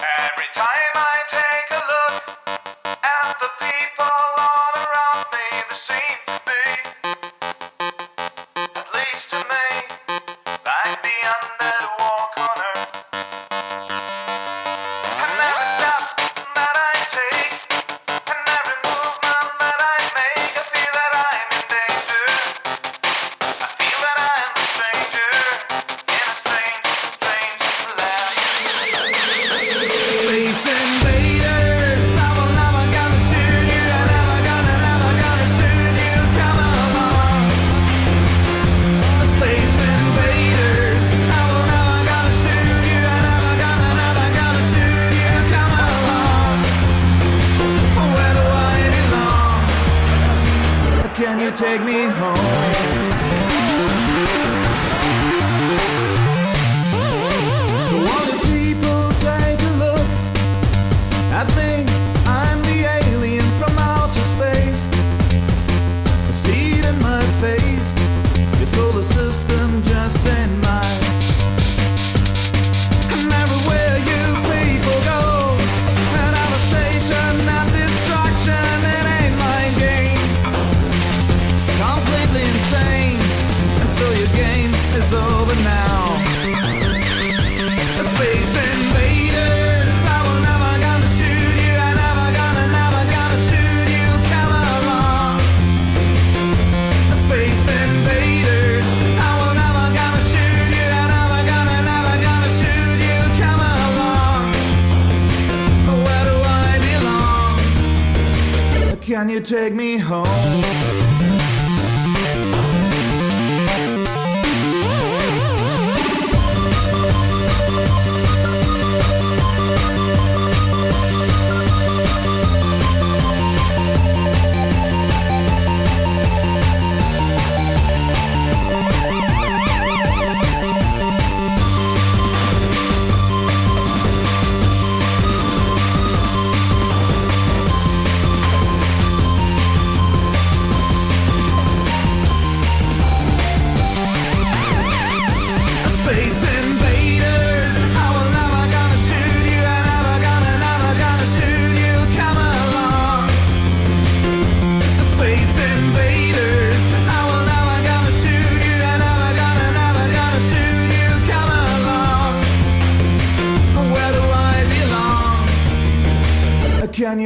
Every time you take me home?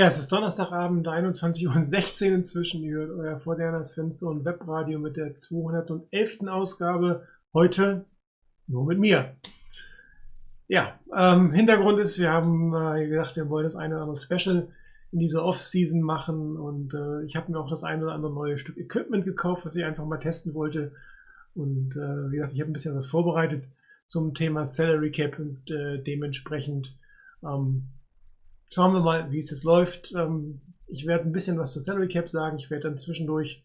Ja, es ist Donnerstagabend, 21.16 Uhr inzwischen. Ihr hört euer modernes Fenster und Webradio mit der 211. Ausgabe. Heute nur mit mir. Ja, ähm, Hintergrund ist, wir haben äh, gedacht, wir wollen das eine oder andere Special in dieser Off-Season machen und äh, ich habe mir auch das eine oder andere neue Stück Equipment gekauft, was ich einfach mal testen wollte. Und äh, wie gesagt, ich habe ein bisschen was vorbereitet zum Thema Salary Cap und äh, dementsprechend ähm, schauen wir mal, wie es jetzt läuft. Ähm, ich werde ein bisschen was zur Salary Cap sagen. Ich werde dann zwischendurch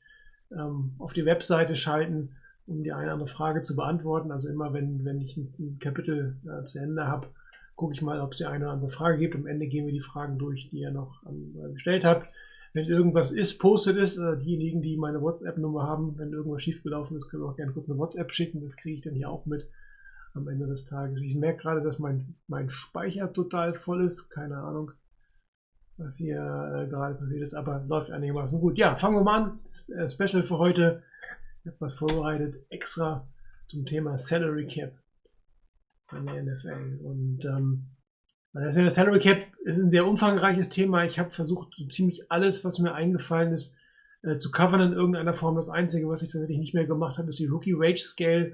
ähm, auf die Webseite schalten, um die eine oder andere Frage zu beantworten. Also immer, wenn, wenn ich ein, Kapitel äh, zu Ende habe, gucke ich mal, ob es die eine oder andere Frage gibt. Am Ende gehen wir die Fragen durch, die ihr noch äh, gestellt habt. Wenn irgendwas ist, postet es. Äh, diejenigen, die meine WhatsApp-Nummer haben, wenn irgendwas schiefgelaufen ist, können wir auch gerne kurz eine WhatsApp schicken. Das kriege ich dann hier auch mit am Ende des Tages. Ich merke gerade, dass mein, mein Speicher total voll ist. Keine Ahnung, was hier äh, gerade passiert ist, aber läuft einigermaßen gut. Ja, fangen wir mal an. Äh, Special für heute. Ich habe was vorbereitet, extra zum Thema Salary Cap in der NFL. Und ähm, das Salary Cap ist ein sehr umfangreiches Thema. Ich habe versucht, so ziemlich alles, was mir eingefallen ist, äh, zu covern in irgendeiner Form. Das Einzige, was ich tatsächlich nicht mehr gemacht habe, ist die Rookie Wage Scale,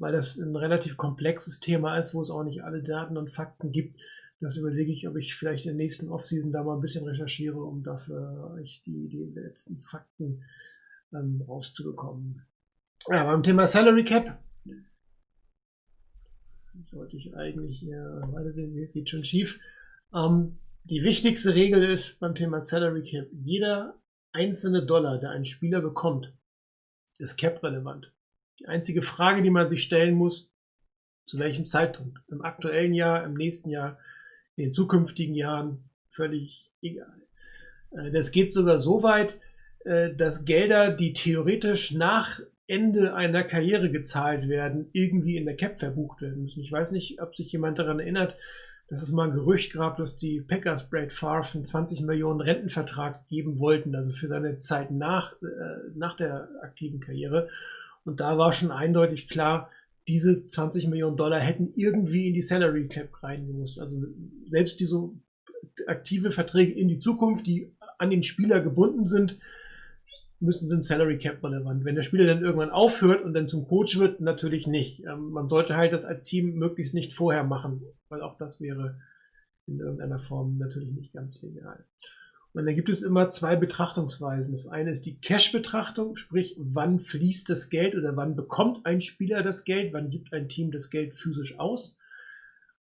weil das ein relativ komplexes Thema ist, wo es auch nicht alle Daten und Fakten gibt. Das überlege ich, ob ich vielleicht in der nächsten Offseason da mal ein bisschen recherchiere, um dafür euch die, die letzten Fakten ähm, rauszubekommen. Ja, beim Thema Salary Cap sollte ich eigentlich hier weitergehen, geht schon schief. Ähm, die wichtigste Regel ist beim Thema Salary Cap, jeder einzelne Dollar, der ein Spieler bekommt, ist cap-relevant. Die einzige Frage, die man sich stellen muss, zu welchem Zeitpunkt? Im aktuellen Jahr, im nächsten Jahr, in den zukünftigen Jahren, völlig egal. Äh, das geht sogar so weit, äh, dass Gelder, die theoretisch nach Ende einer Karriere gezahlt werden, irgendwie in der Cap verbucht werden müssen. Ich weiß nicht, ob sich jemand daran erinnert, dass es mal ein Gerücht gab, dass die Packers Brad Favre einen 20 Millionen Rentenvertrag geben wollten, also für seine Zeit nach, äh, nach der aktiven Karriere. Und da war schon eindeutig klar, diese 20 Millionen Dollar hätten irgendwie in die Salary Cap reingemusst. Also selbst diese aktive Verträge in die Zukunft, die an den Spieler gebunden sind, müssen sind Salary Cap relevant. Wenn der Spieler dann irgendwann aufhört und dann zum Coach wird, natürlich nicht. Ähm, man sollte halt das als Team möglichst nicht vorher machen, weil auch das wäre in irgendeiner Form natürlich nicht ganz legal. Und dann gibt es immer zwei Betrachtungsweisen. Das eine ist die Cash-Betrachtung, sprich, wann fließt das Geld oder wann bekommt ein Spieler das Geld, wann gibt ein Team das Geld physisch aus.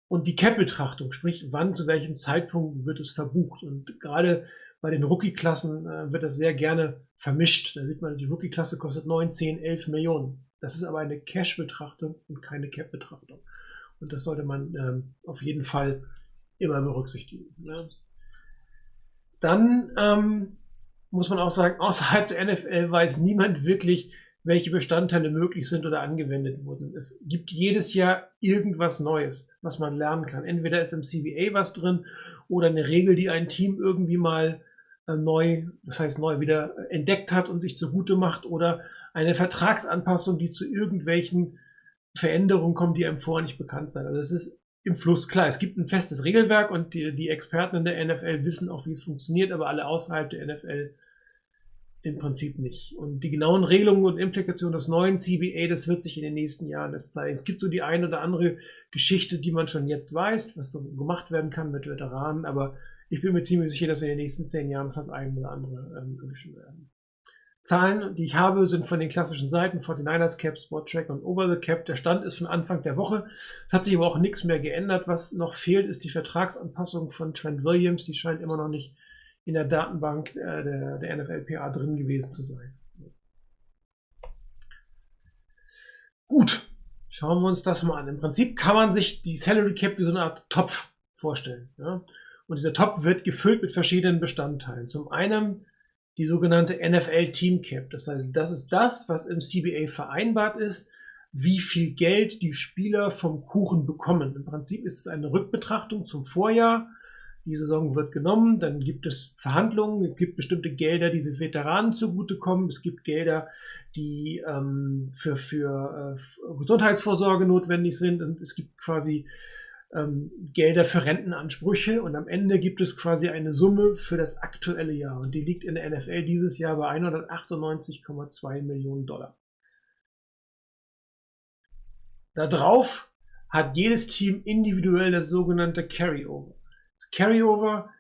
Und die Cap-Betrachtung, sprich, wann zu welchem Zeitpunkt wird es verbucht. Und gerade bei den Rookie-Klassen äh, wird das sehr gerne vermischt. Da sieht man, die Rookie-Klasse kostet 9, 10, 11 Millionen. Das ist aber eine Cash-Betrachtung und keine Cap-Betrachtung. Und das sollte man ähm, auf jeden Fall immer berücksichtigen. Ne? Dann ähm, muss man auch sagen, außerhalb der NFL weiß niemand wirklich, welche Bestandteile möglich sind oder angewendet wurden. Es gibt jedes Jahr irgendwas Neues, was man lernen kann. Entweder ist im CBA was drin oder eine Regel, die ein Team irgendwie mal äh, neu, das heißt neu wieder entdeckt hat und sich zugute macht oder eine Vertragsanpassung, die zu irgendwelchen Veränderungen kommt, die einem vorher nicht bekannt sind. Also es ist im Fluss klar. Es gibt ein festes Regelwerk und die, die Experten in der NFL wissen auch, wie es funktioniert, aber alle außerhalb der NFL im Prinzip nicht. Und die genauen Regelungen und Implikationen des neuen CBA, das wird sich in den nächsten Jahren erst zeigen. Es gibt so die eine oder andere Geschichte, die man schon jetzt weiß, was so gemacht werden kann mit Veteranen, aber ich bin mir ziemlich sicher, dass wir in den nächsten zehn Jahren das ein oder andere ähm, erwischen werden. Zahlen, die ich habe, sind von den klassischen Seiten 49ers Cap, Spot Track und Over the Cap. Der Stand ist von Anfang der Woche. Es hat sich aber auch nichts mehr geändert. Was noch fehlt, ist die Vertragsanpassung von Trent Williams. Die scheint immer noch nicht in der Datenbank äh, der, der NFLPA drin gewesen zu sein. Gut, schauen wir uns das mal an. Im Prinzip kann man sich die Salary Cap wie so eine Art Topf vorstellen. Ja? Und dieser Topf wird gefüllt mit verschiedenen Bestandteilen. Zum einen die sogenannte NFL Team Cap. Das heißt, das ist das, was im CBA vereinbart ist, wie viel Geld die Spieler vom Kuchen bekommen. Im Prinzip ist es eine Rückbetrachtung zum Vorjahr. Die Saison wird genommen, dann gibt es Verhandlungen, es gibt bestimmte Gelder, die den Veteranen zugutekommen, es gibt Gelder, die ähm, für, für äh, Gesundheitsvorsorge notwendig sind und es gibt quasi ähm, Gelder für Rentenansprüche und am Ende gibt es quasi eine Summe für das aktuelle Jahr und die liegt in der NFL dieses Jahr bei 198,2 Millionen Dollar. Darauf hat jedes Team individuell das sogenannte Carryover. Das Carryover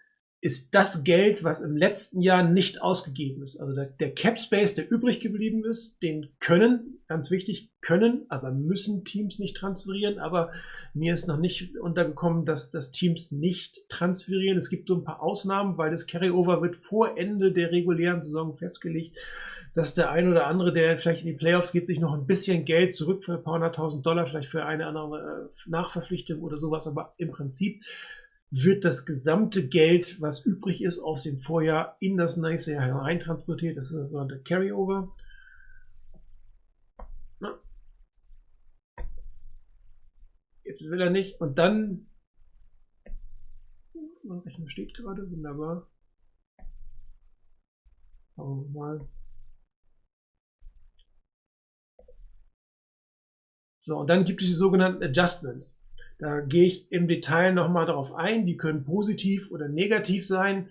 ist das Geld, was im letzten Jahr nicht ausgegeben ist. Also der, der Cap Space, der übrig geblieben ist, den können, ganz wichtig, können, aber müssen Teams nicht transferieren. Aber mir ist noch nicht untergekommen, dass, dass Teams nicht transferieren. Es gibt so ein paar Ausnahmen, weil das Carryover wird vor Ende der regulären Saison festgelegt, dass der ein oder andere, der vielleicht in die Playoffs geht, sich noch ein bisschen Geld zurück für ein paar hunderttausend Dollar, vielleicht für eine andere äh, Nachverpflichtung oder sowas. Aber im Prinzip wird das gesamte Geld, was übrig ist aus dem Vorjahr, in das nächste Jahr hereintransportiert. Das ist das sogenannte Carryover. Jetzt will er nicht. Und dann. Mein Rechner steht gerade, wunderbar. Schauen wir mal. So, und dann gibt es die sogenannten Adjustments. Da gehe ich im Detail nochmal darauf ein. Die können positiv oder negativ sein,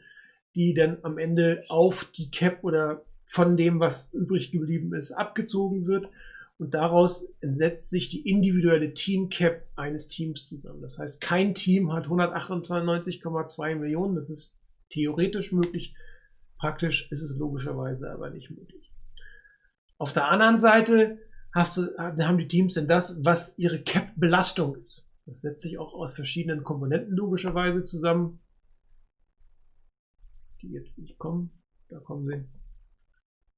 die dann am Ende auf die Cap oder von dem, was übrig geblieben ist, abgezogen wird. Und daraus setzt sich die individuelle Team Cap eines Teams zusammen. Das heißt, kein Team hat 198,2 Millionen. Das ist theoretisch möglich. Praktisch ist es logischerweise aber nicht möglich. Auf der anderen Seite hast du, haben die Teams denn das, was ihre Cap-Belastung ist. Das setzt sich auch aus verschiedenen Komponenten logischerweise zusammen, die jetzt nicht kommen. Da kommen sie.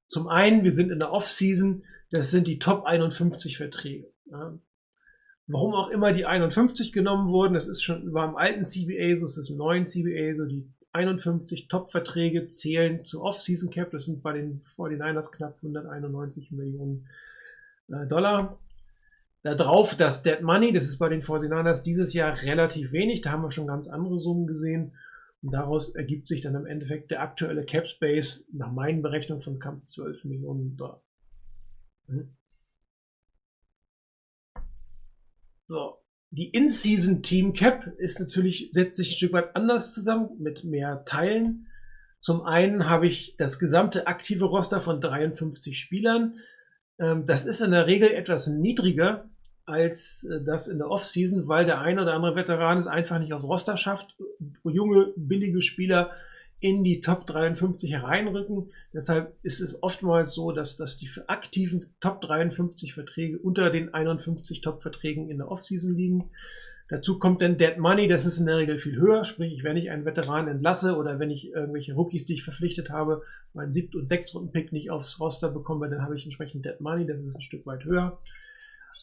Zum einen, wir sind in der Off-Season, das sind die Top 51 Verträge. Ja. Warum auch immer die 51 genommen wurden, das ist schon war im alten CBA so, es ist im neuen CBA so, die 51 Top-Verträge zählen zu Off-Season Cap, das sind bei den 49ers knapp 191 Millionen äh, Dollar. Da drauf das Dead Money, das ist bei den 49ers dieses Jahr relativ wenig, da haben wir schon ganz andere Summen gesehen. Und daraus ergibt sich dann im Endeffekt der aktuelle Cap Space nach meinen Berechnungen von knapp 12 Millionen Dollar. Mhm. So, die In-Season Team Cap ist natürlich, setzt sich ein Stück weit anders zusammen mit mehr Teilen. Zum einen habe ich das gesamte aktive Roster von 53 Spielern. Ähm, das ist in der Regel etwas niedriger als äh, das in der Offseason, weil der ein oder andere Veteran es einfach nicht aus Roster schafft, junge, billige Spieler in die Top 53 hereinrücken. Deshalb ist es oftmals so, dass, dass die aktiven Top 53 Verträge unter den 51 Top-Verträgen in der Offseason liegen. Dazu kommt dann Dead Money, das ist in der Regel viel höher. Sprich, wenn ich einen Veteran entlasse oder wenn ich irgendwelche Rookies, die ich verpflichtet habe, meinen siebten und sechsten Runden Pick nicht aufs Roster bekomme, dann habe ich entsprechend Dead Money, das ist ein Stück weit höher.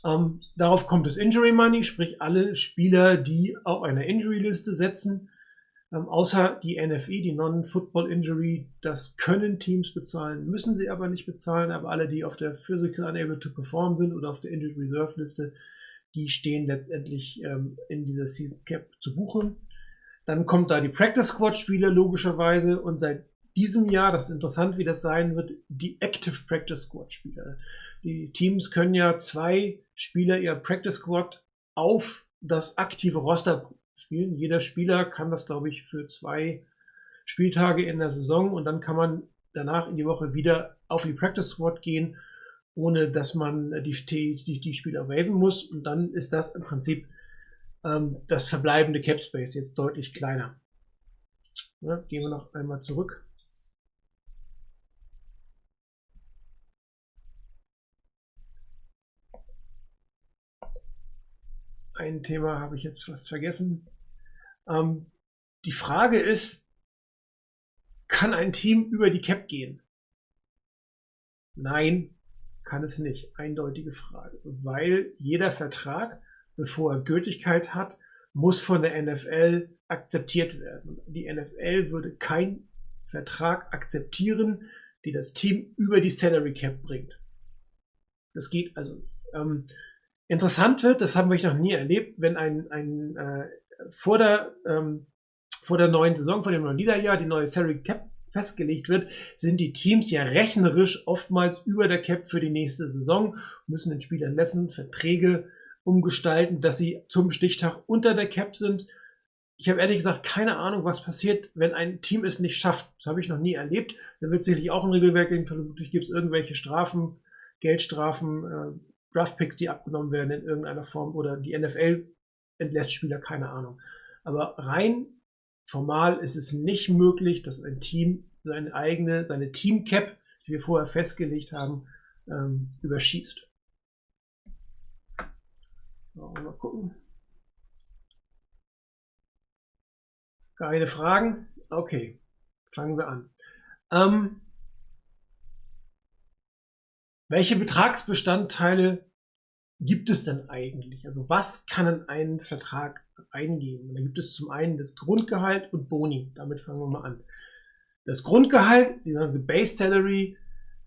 Ähm, darauf kommt das Injury Money, sprich alle Spieler, die auf einer Injury-Liste setzen, ähm, außer die NFI, die Non-Football Injury, das können Teams bezahlen, müssen sie aber nicht bezahlen, aber alle, die auf der Physical Unable to Perform sind oder auf der Injury Reserve Liste, die stehen letztendlich ähm, in dieser Season Cap zu buchen. Dann kommt da die Practice Squad Spieler logischerweise und seit diesem Jahr, das ist interessant, wie das sein wird, die Active Practice Squad Spieler. Die Teams können ja zwei Spieler ihr Practice Squad auf das aktive Roster spielen. Jeder Spieler kann das, glaube ich, für zwei Spieltage in der Saison und dann kann man danach in die Woche wieder auf die Practice Squad gehen, ohne dass man die, die, die Spieler waven muss. Und dann ist das im Prinzip ähm, das verbleibende Cap Space jetzt deutlich kleiner. Ja, gehen wir noch einmal zurück. Ein Thema habe ich jetzt fast vergessen. Ähm, die Frage ist, kann ein Team über die Cap gehen? Nein, kann es nicht. Eindeutige Frage. Weil jeder Vertrag, bevor er Gültigkeit hat, muss von der NFL akzeptiert werden. Die NFL würde keinen Vertrag akzeptieren, die das Team über die Salary Cap bringt. Das geht also nicht. Ähm, Interessant wird, das haben wir noch nie erlebt, wenn ein, ein äh, vor, der, ähm, vor der neuen Saison, vor dem neuen Liederjahr, die neue Salary Cap festgelegt wird, sind die Teams ja rechnerisch oftmals über der Cap für die nächste Saison, müssen den Spielern messen, Verträge umgestalten, dass sie zum Stichtag unter der Cap sind. Ich habe ehrlich gesagt keine Ahnung, was passiert, wenn ein Team es nicht schafft. Das habe ich noch nie erlebt. Da wird sicherlich auch ein Regelwerk geben. Vermutlich gibt es irgendwelche Strafen, Geldstrafen, äh, Draftpicks, die abgenommen werden in irgendeiner Form oder die NFL entlässt Spieler, keine Ahnung. Aber rein formal ist es nicht möglich, dass ein Team seine eigene, seine Team-Cap, die wir vorher festgelegt haben, ähm, überschießt. Mal gucken. Keine Fragen? Okay, fangen wir an. Ähm, welche Betragsbestandteile gibt es denn eigentlich? Also was kann in einen Vertrag eingehen? Da gibt es zum einen das Grundgehalt und Boni. Damit fangen wir mal an. Das Grundgehalt, die Base Salary,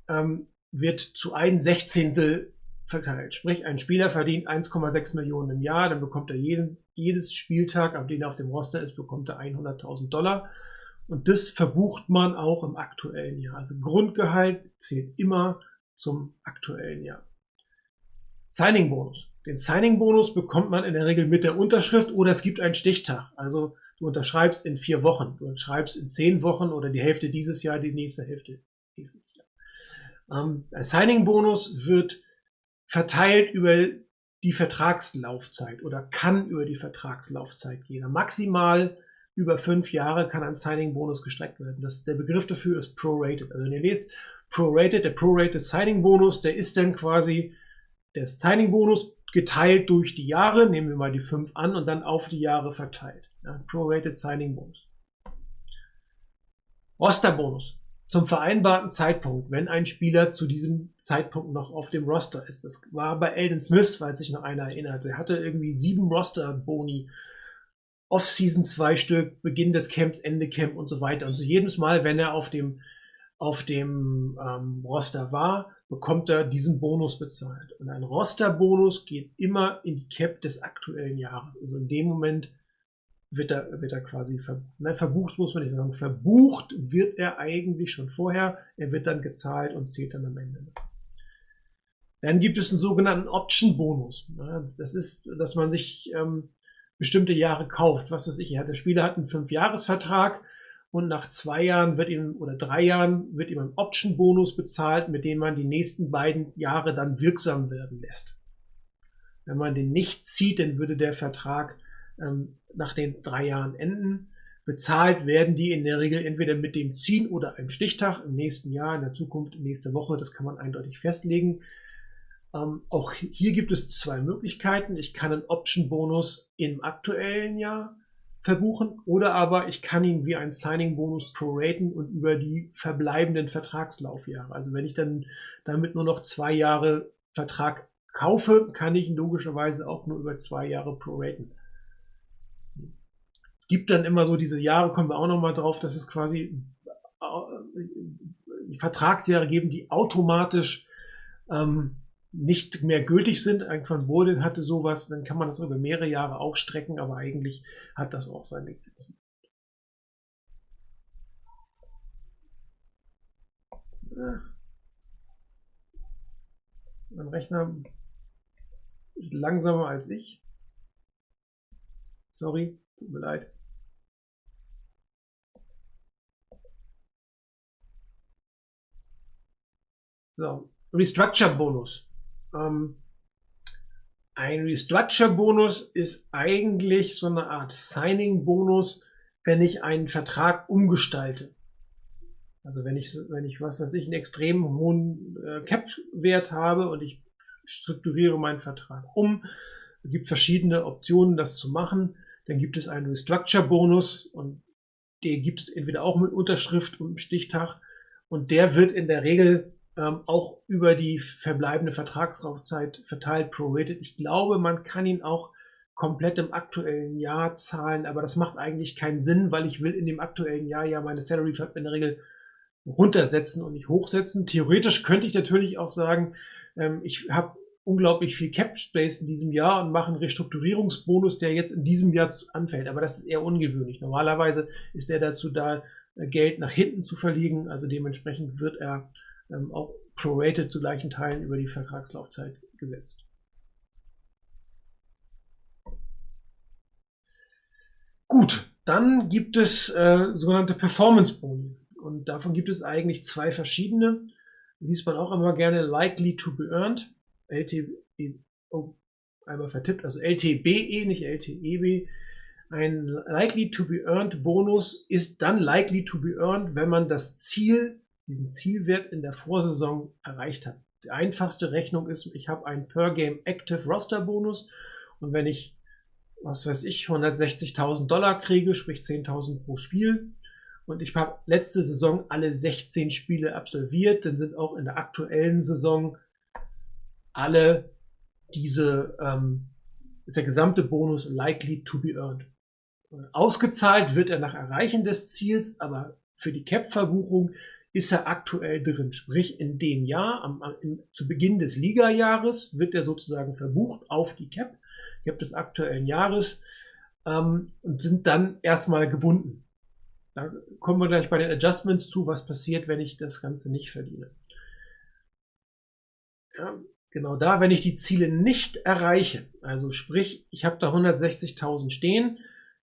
ähm, wird zu ein Sechzehntel verteilt. Sprich, ein Spieler verdient 1,6 Millionen im Jahr, dann bekommt er jeden, jedes Spieltag, auf den er auf dem Roster ist, bekommt er 100.000 Dollar. Und das verbucht man auch im aktuellen Jahr. Also Grundgehalt zählt immer zum aktuellen Jahr. Signing-Bonus. Den Signing-Bonus bekommt man in der Regel mit der Unterschrift oder es gibt einen Stichtag. Also du unterschreibst in vier Wochen, du unterschreibst in zehn Wochen oder die Hälfte dieses Jahr, die nächste Hälfte dieses Jahr. Ähm, der Signing-Bonus wird verteilt über die Vertragslaufzeit oder kann über die Vertragslaufzeit gehen. Maximal über fünf Jahre kann ein Signing-Bonus gestreckt werden. Das, der Begriff dafür ist prorated. Also wenn ihr lest prorated. Der prorated Signing Bonus, der ist dann quasi der Signing Bonus geteilt durch die Jahre, nehmen wir mal die 5 an und dann auf die Jahre verteilt. Ja, prorated Signing Bonus. Roster Bonus zum vereinbarten Zeitpunkt, wenn ein Spieler zu diesem Zeitpunkt noch auf dem Roster ist. Das war bei Elden Smith, weil sich noch einer erinnert. Er hatte irgendwie sieben Roster-Boni. Off-Season zwei Stück, Beginn des Camps, Ende Camp und so weiter. Und so jedes Mal, wenn er auf dem, auf dem ähm, Roster war, bekommt er diesen Bonus bezahlt. Und ein Roster-Bonus geht immer in die Cap des aktuellen Jahres. Also in dem Moment, wird er, wird er quasi ver, nein, verbucht, muss man nicht sagen. Verbucht wird er eigentlich schon vorher. Er wird dann gezahlt und zählt dann am Ende. Dann gibt es einen sogenannten Option-Bonus. Das ist, dass man sich ähm, bestimmte Jahre kauft. Was weiß ich, der Spieler hat einen Fünfjahresvertrag und nach zwei Jahren wird ihm oder drei Jahren wird ihm ein Option-Bonus bezahlt, mit dem man die nächsten beiden Jahre dann wirksam werden lässt. Wenn man den nicht zieht, dann würde der Vertrag ähm, nach den drei Jahren enden. Bezahlt werden die in der Regel entweder mit dem Ziehen oder einem Stichtag im nächsten Jahr, in der Zukunft, nächste Woche. Das kann man eindeutig festlegen. Ähm, auch hier gibt es zwei Möglichkeiten. Ich kann einen Option-Bonus im aktuellen Jahr verbuchen oder aber ich kann ihn wie ein Signing-Bonus proraten und über die verbleibenden Vertragslaufjahre. Also wenn ich dann damit nur noch zwei Jahre Vertrag kaufe, kann ich ihn logischerweise auch nur über zwei Jahre proraten gibt dann immer so diese Jahre, kommen wir auch nochmal drauf, dass es quasi äh, Vertragsjahre geben, die automatisch ähm, nicht mehr gültig sind. Ein Van Bolden hatte sowas, dann kann man das über mehrere Jahre auch strecken, aber eigentlich hat das auch seine Grenzen. Mein Rechner ist langsamer als ich. Sorry, tut mir leid. So, Restructure-Bonus. Ähm, ein Restructure-Bonus ist eigentlich so eine Art Signing-Bonus, wenn ich einen Vertrag umgestalte. Also wenn ich, wenn ich, was weiß ich, einen extrem hohen äh, Cap-Wert habe und ich strukturiere meinen Vertrag um, es gibt verschiedene Optionen, das zu machen. Dann gibt es einen Restructure-Bonus und den gibt es entweder auch mit Unterschrift und Stichtag und der wird in der Regel ähm, auch über die verbleibende Vertragslaufzeit verteilt prorated. Ich glaube, man kann ihn auch komplett im aktuellen Jahr zahlen, aber das macht eigentlich keinen Sinn, weil ich will in dem aktuellen Jahr ja meine Salary Club in der Regel runtersetzen und nicht hochsetzen. Theoretisch könnte ich natürlich auch sagen, ähm, ich habe unglaublich viel Cap Space in diesem Jahr und mache einen Restrukturierungsbonus, der jetzt in diesem Jahr anfällt. Aber das ist eher ungewöhnlich. Normalerweise ist er dazu da, äh, Geld nach hinten zu verliegen. Also dementsprechend wird er ähm, auch prorated zu gleichen Teilen über die Vertragslaufzeit gesetzt. Gut, dann gibt es äh, sogenannte Performance-Boni. Und davon gibt es eigentlich zwei verschiedene. Liest man auch immer gerne likely to be earned. LT, oh, einmal vertippt, also LTBE, nicht LTEB. Ein likely to be earned Bonus ist dann likely to be earned, wenn man das Ziel diesen Zielwert in der Vorsaison erreicht hat. Die einfachste Rechnung ist, ich habe einen Per Game Active Roster Bonus und wenn ich, was weiß ich, 160.000 Dollar kriege, sprich 10.000 pro Spiel und ich habe letzte Saison alle 16 Spiele absolviert, dann sind auch in der aktuellen Saison alle diese, ähm, der gesamte Bonus likely to be earned. Ausgezahlt wird er nach Erreichen des Ziels, aber für die Cap-Verbuchung ist er aktuell drin. Sprich, in dem Jahr, am, am, zu Beginn des Liga-Jahres, wird er sozusagen verbucht auf die Cap, Cap des aktuellen Jahres, ähm, und sind dann erstmal gebunden. Da kommen wir gleich bei den Adjustments zu, was passiert, wenn ich das Ganze nicht verdiene. Ja, genau da, wenn ich die Ziele nicht erreiche, also sprich, ich habe da 160.000 stehen,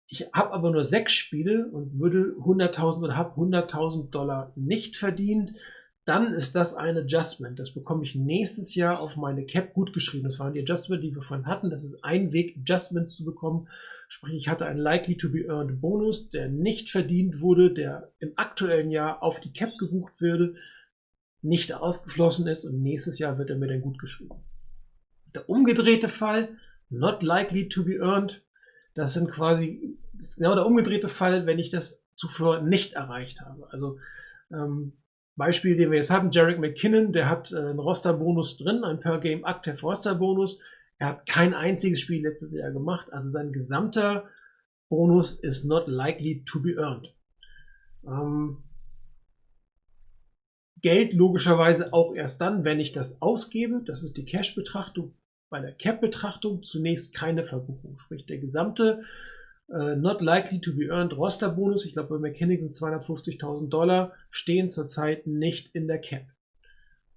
ich habe aber nur sechs Spiele und würde 100.000 oder habe 100.000 Dollar nicht verdient, dann ist das ein Adjustment. Das bekomme ich nächstes Jahr auf meine Cap gut geschrieben. Das waren die Adjustments, die wir vorhin hatten. Das ist ein Weg, Adjustments zu bekommen. Sprich, ich hatte einen Likely to be Earned Bonus, der nicht verdient wurde, der im aktuellen Jahr auf die Cap gebucht würde, nicht aufgeflossen ist und nächstes Jahr wird er mir dann gut geschrieben. Der umgedrehte Fall, not likely to be earned, das sind quasi, ist genau der umgedrehte Fall, wenn ich das zuvor nicht erreicht habe. Also ähm, Beispiel, den wir jetzt haben, Jarek McKinnon, der hat äh, einen Roster-Bonus drin, einen Per-Game Active Roster-Bonus. Er hat kein einziges Spiel letztes Jahr gemacht, also sein gesamter Bonus ist not likely to be earned. Ähm, Geld logischerweise auch erst dann, wenn ich das ausgebe. Das ist die Cash-Betrachtung. Bei der Cap-Betrachtung zunächst keine Verbuchung. Sprich, der gesamte äh, not likely to be earned Roster-Bonus, ich glaube bei McKinney sind 250.000 Dollar, stehen zurzeit nicht in der Cap.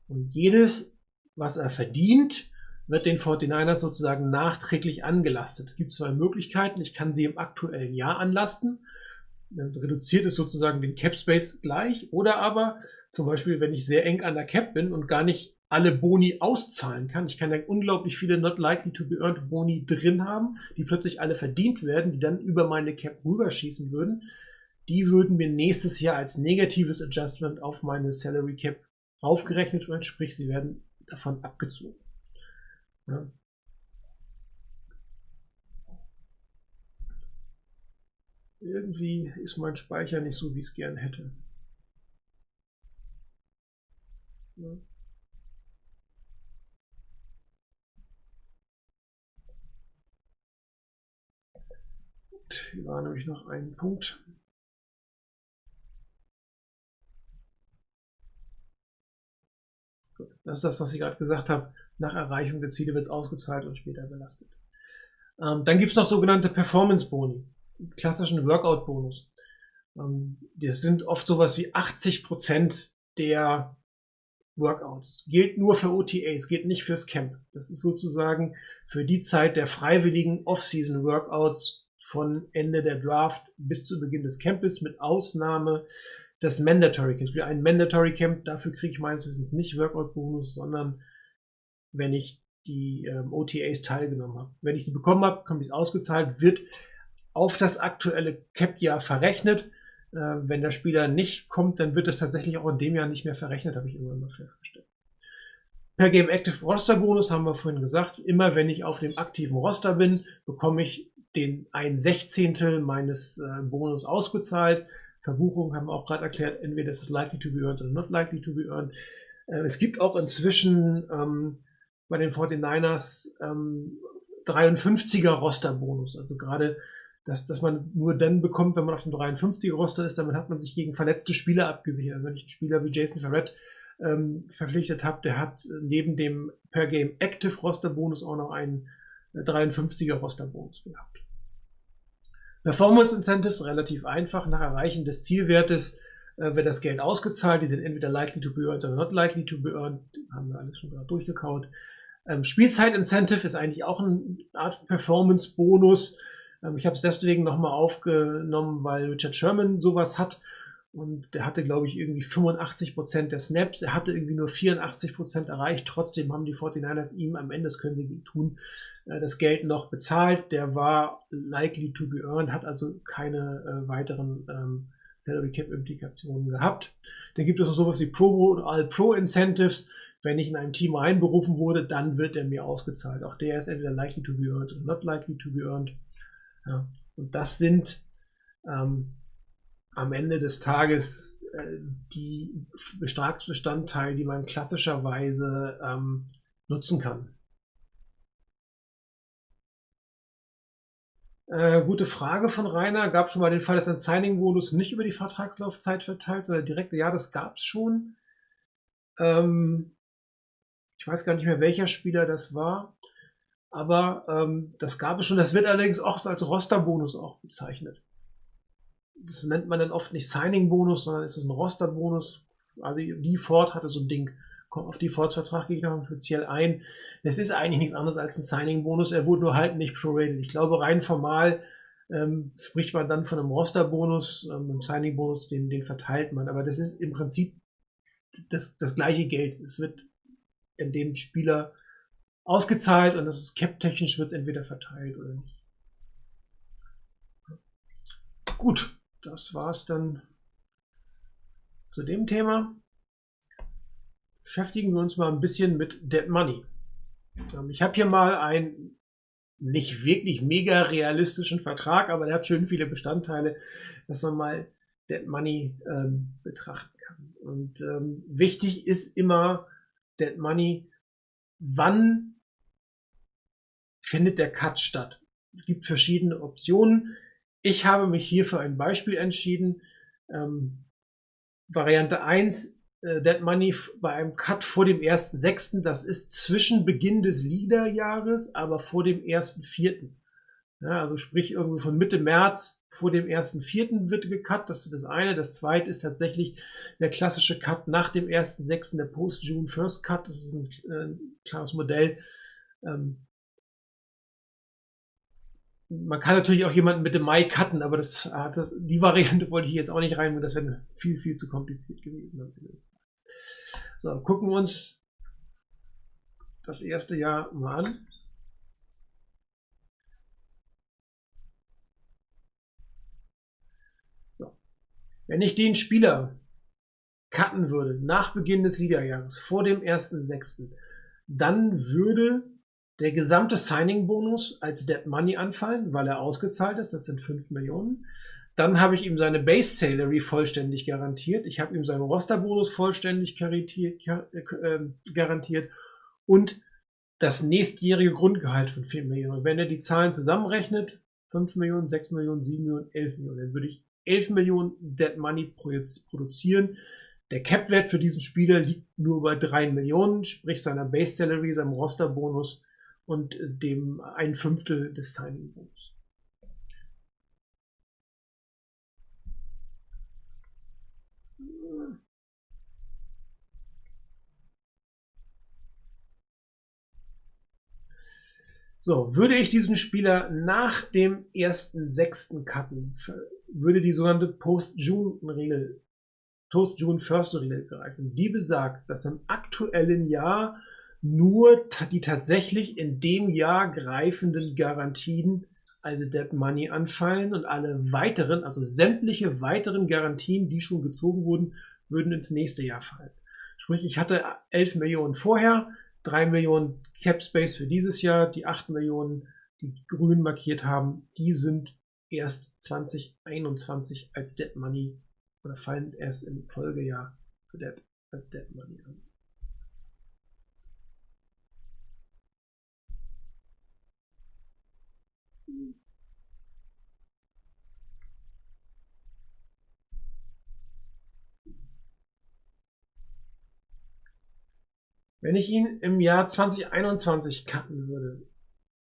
Und jedes, was er verdient, wird den 49ers sozusagen nachträglich angelastet. Es gibt zwei Möglichkeiten. Ich kann sie im aktuellen Jahr anlasten. Dann reduziert es sozusagen den Cap Space gleich. Oder aber zum Beispiel, wenn ich sehr eng an der Cap bin und gar nicht alle Boni auszahlen kann. Ich kann ja unglaublich viele Not Likely to be Earned Boni drin haben, die plötzlich alle verdient werden, die dann über meine Cap rüberschießen würden. Die würden mir nächstes Jahr als negatives Adjustment auf meine Salary Cap aufgerechnet werden, sprich, sie werden davon abgezogen. Ja. Irgendwie ist mein Speicher nicht so, wie ich es gern hätte. Ja. Hier war nämlich noch ein Punkt. Das ist das, was ich gerade gesagt habe. Nach Erreichung der Ziele wird es ausgezahlt und später belastet. Ähm, dann gibt es noch sogenannte Performance-Boni, klassischen Workout-Bonus. Ähm, das sind oft sowas wie 80 Prozent der Workouts. Gilt nur für OTAs, gilt nicht fürs Camp. Das ist sozusagen für die Zeit der freiwilligen Off-Season-Workouts von Ende der Draft bis zu Beginn des Campes mit Ausnahme des Mandatory Camps. Ein Mandatory Camp, dafür kriege ich meines Wissens nicht Workout-Bonus, sondern wenn ich die ähm, OTAs teilgenommen habe. Wenn ich die bekommen habe, kommt es ausgezahlt, wird auf das aktuelle Cap-Jahr verrechnet. Äh, wenn der Spieler nicht kommt, dann wird das tatsächlich auch in dem Jahr nicht mehr verrechnet, habe ich irgendwann mal festgestellt. Per Game Active Roster Bonus haben wir vorhin gesagt, immer wenn ich auf dem aktiven Roster bin, bekomme ich den ein Sechzehntel meines äh, Bonus ausbezahlt. Verbuchung haben wir auch gerade erklärt, entweder ist es likely to be earned oder not likely to be earned. Äh, es gibt auch inzwischen ähm, bei den 49ers ähm, 53er Roster-Bonus. Also gerade, dass, dass man nur dann bekommt, wenn man auf dem 53er Roster ist, damit hat man sich gegen verletzte Spieler abgesichert. Also wenn ich einen Spieler wie Jason Ferret ähm, verpflichtet habe, der hat neben dem Per Game Active Roster Bonus auch noch einen 53er Roster Bonus gehabt. Performance Incentives relativ einfach. Nach Erreichen des Zielwertes äh, wird das Geld ausgezahlt. Die sind entweder likely to be earned oder not likely to be earned. Haben wir alles schon gerade durchgekaut. Ähm, Spielzeit Incentive ist eigentlich auch eine Art Performance Bonus. Ähm, ich habe es deswegen nochmal aufgenommen, weil Richard Sherman sowas hat. Und der hatte, glaube ich, irgendwie 85 Prozent der Snaps. Er hatte irgendwie nur 84 Prozent erreicht. Trotzdem haben die 49ers ihm am Ende, das können sie tun, das Geld noch bezahlt. Der war likely to be earned, hat also keine äh, weiteren ähm, Salary Cap Implikationen gehabt. Dann gibt es noch sowas wie Pro und All Pro Incentives. Wenn ich in einem Team einberufen wurde, dann wird er mir ausgezahlt. Auch der ist entweder likely to be earned oder not likely to be earned. Ja. Und das sind ähm, am Ende des Tages äh, die Betragsbestandteile, die man klassischerweise ähm, nutzen kann. Äh, gute Frage von Rainer. Gab schon mal den Fall, dass ein Signing-Bonus nicht über die Vertragslaufzeit verteilt, sondern direkt, ja, das gab es schon. Ähm, ich weiß gar nicht mehr, welcher Spieler das war. Aber ähm, das gab es schon. Das wird allerdings auch als Roster-Bonus auch bezeichnet. Das nennt man dann oft nicht Signing-Bonus, sondern ist es ein Roster-Bonus. Also die Ford hatte so ein Ding auf die Forts-Vertrag gehe ich noch speziell ein. Es ist eigentlich nichts anderes als ein Signing-Bonus. Er wurde nur halt nicht prorated. Ich glaube, rein formal ähm, spricht man dann von einem Roster-Bonus, ähm, einem Signing-Bonus, den, den verteilt man. Aber das ist im Prinzip das, das gleiche Geld. Es wird in dem Spieler ausgezahlt und das cap-technisch wird es entweder verteilt oder nicht. Gut, das war's dann zu dem Thema. Beschäftigen wir uns mal ein bisschen mit Dead Money. Ähm, ich habe hier mal einen nicht wirklich mega realistischen Vertrag, aber der hat schön viele Bestandteile, dass man mal Dead Money ähm, betrachten kann. Und ähm, wichtig ist immer Dead Money, wann findet der Cut statt? Es gibt verschiedene Optionen. Ich habe mich hier für ein Beispiel entschieden. Ähm, Variante 1, äh, Dead Money bei einem Cut vor dem 1.6., das ist zwischen Beginn des Liederjahres, aber vor dem 1.4. Ja, also sprich irgendwie von Mitte März vor dem 1.4. wird gecut, das ist das eine. Das zweite ist tatsächlich der klassische Cut nach dem 1.6., der Post-June First Cut. Das ist ein äh, klares Modell. Ähm, man kann natürlich auch jemanden mit dem Mai cutten, aber das, ah, das, die Variante wollte ich jetzt auch nicht rein, das wäre viel, viel zu kompliziert gewesen. So, gucken wir uns das erste Jahr mal an. So. Wenn ich den Spieler cutten würde nach Beginn des Liederjahres, vor dem 1.6., dann würde der gesamte Signing-Bonus als Dead Money anfallen, weil er ausgezahlt ist. Das sind 5 Millionen. Dann habe ich ihm seine Base Salary vollständig garantiert. Ich habe ihm seinen Roster-Bonus vollständig äh, garantiert und das nächstjährige Grundgehalt von 4 Millionen. Wenn er die Zahlen zusammenrechnet, 5 Millionen, 6 Millionen, 7 Millionen, 11 Millionen, dann würde ich 11 Millionen Dead Money produzieren. Der Cap-Wert für diesen Spieler liegt nur bei 3 Millionen, sprich seiner Base Salary, seinem Roster-Bonus und dem ein Fünftel des Signing-Bonus. So, würde ich diesen Spieler nach dem ersten sechsten cutten, würde die sogenannte Post-June-Regel, Post-June-First-Regel greifen. Die besagt, dass im aktuellen Jahr nur die tatsächlich in dem Jahr greifenden Garantien, also Dead Money, anfallen und alle weiteren, also sämtliche weiteren Garantien, die schon gezogen wurden, würden ins nächste Jahr fallen. Sprich, ich hatte 11 Millionen vorher, 3 Millionen Cap Space für dieses Jahr, die 8 Millionen, die grün markiert haben, die sind erst 2021 als Dead Money oder fallen erst im Folgejahr für Dead, als Dead Money an. Wenn ich ihn im Jahr 2021 cutten würde,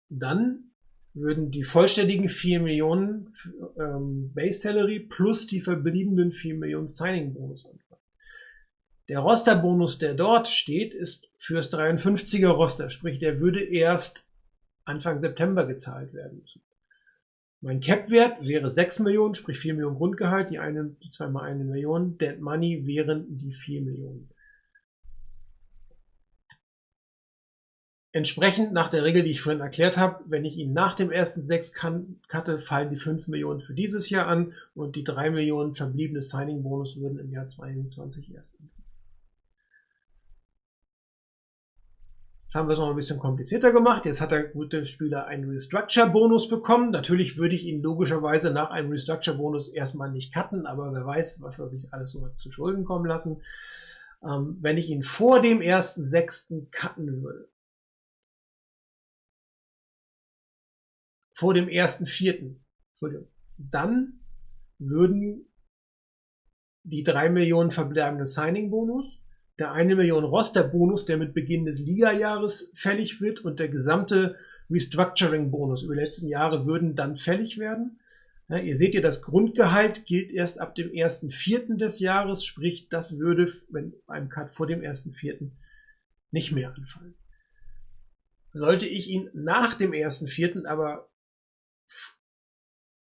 dann würden die vollständigen 4 Millionen ähm, Base Salary plus die verbliebenen 4 Millionen Signing Bonus anfangen. Der Roster-Bonus, der dort steht, ist fürs 53er Roster, sprich, der würde erst Anfang September gezahlt werden müssen. Mein Cap-Wert wäre 6 Millionen, sprich 4 Millionen Grundgehalt, die, eine, die zweimal eine Million. Dead Money wären die 4 Millionen. Entsprechend nach der Regel, die ich vorhin erklärt habe, wenn ich ihn nach dem ersten 6 cutte, fallen die 5 Millionen für dieses Jahr an und die 3 Millionen verbliebene Signing-Bonus würden im Jahr 2022 erst haben wir es noch ein bisschen komplizierter gemacht. Jetzt hat der gute Spieler einen Restructure-Bonus bekommen. Natürlich würde ich ihn logischerweise nach einem Restructure-Bonus erstmal nicht cutten, aber wer weiß, was er sich alles so zu Schulden kommen lassen. Ähm, wenn ich ihn vor dem ersten sechsten cutten würde, vor dem ersten vierten, dann würden die drei Millionen verbleibende Signing-Bonus der eine Million Roster-Bonus, der mit Beginn des Liga-Jahres fällig wird und der gesamte Restructuring-Bonus über die letzten Jahre würden dann fällig werden. Ja, ihr seht ja, das Grundgehalt gilt erst ab dem 1.4. des Jahres, sprich, das würde wenn beim Cut vor dem 1.4. nicht mehr anfallen. Sollte ich ihn nach dem 1.4. aber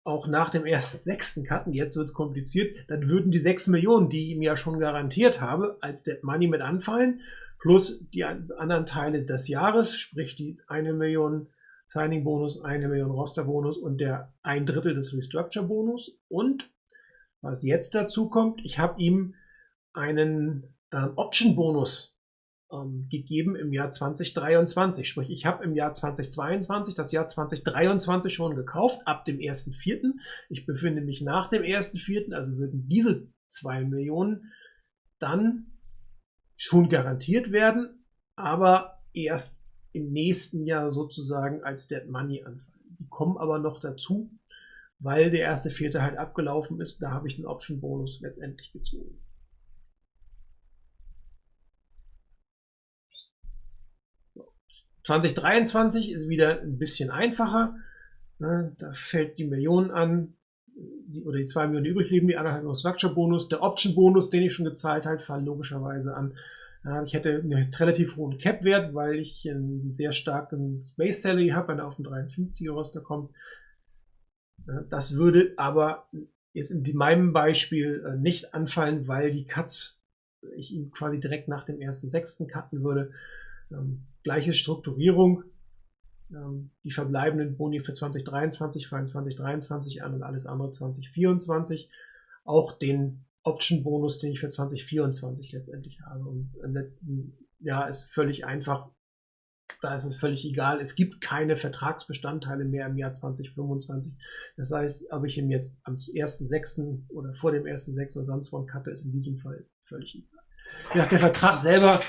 auch nach dem ersten sechsten cutten, jetzt wird es kompliziert, dann würden die 6 Millionen, die ich ihm ja schon garantiert habe, als Dead Money mit anfallen, plus die anderen Teile des Jahres, sprich die 1 Million Signing Bonus, 1 Million Roster Bonus und der ein Drittel des Restructure Bonus. Und was jetzt dazu kommt, ich habe ihm einen äh, Option Bonus ähm, gegeben im Jahr 2023. Sprich, ich habe im Jahr 2022 das Jahr 2023 schon gekauft, ab dem 1.4. Ich befinde mich nach dem 1.4., also würden diese 2 Millionen dann schon garantiert werden, aber erst im nächsten Jahr sozusagen als Dead Money anfallen. Die kommen aber noch dazu, weil der erste Vierte halt abgelaufen ist. Da habe ich den Option Bonus letztendlich gezogen. 2023 ist wieder ein bisschen einfacher. Ne, da fällt die Million an, die, oder die 2 Millionen, die übrig leben, die halt noch Structure-Bonus. Der Option-Bonus, den ich schon gezahlt habe, fallen logischerweise an. Ich hätte einen relativ hohen Cap-Wert, weil ich einen sehr starken Space Salary habe, wenn er auf den 53er Roster kommt. Ja, das würde aber jetzt in meinem Beispiel äh, nicht anfallen, weil die Cuts ich ihn quasi direkt nach dem ersten sechsten cutten würde. Ähm, gleiche Strukturierung. Ähm, die verbleibenden Boni für 2023 fallen 2023 an und alles andere 2024. Auch den Option-Bonus, den ich für 2024 letztendlich habe. Und im letzten Jahr ist völlig einfach, da ist es völlig egal. Es gibt keine Vertragsbestandteile mehr im Jahr 2025. Das heißt, ob ich ihn jetzt am 1.6. oder vor dem 1.6. oder sonst wann cutte, ist in diesem Fall völlig egal. Ja, der Vertrag selber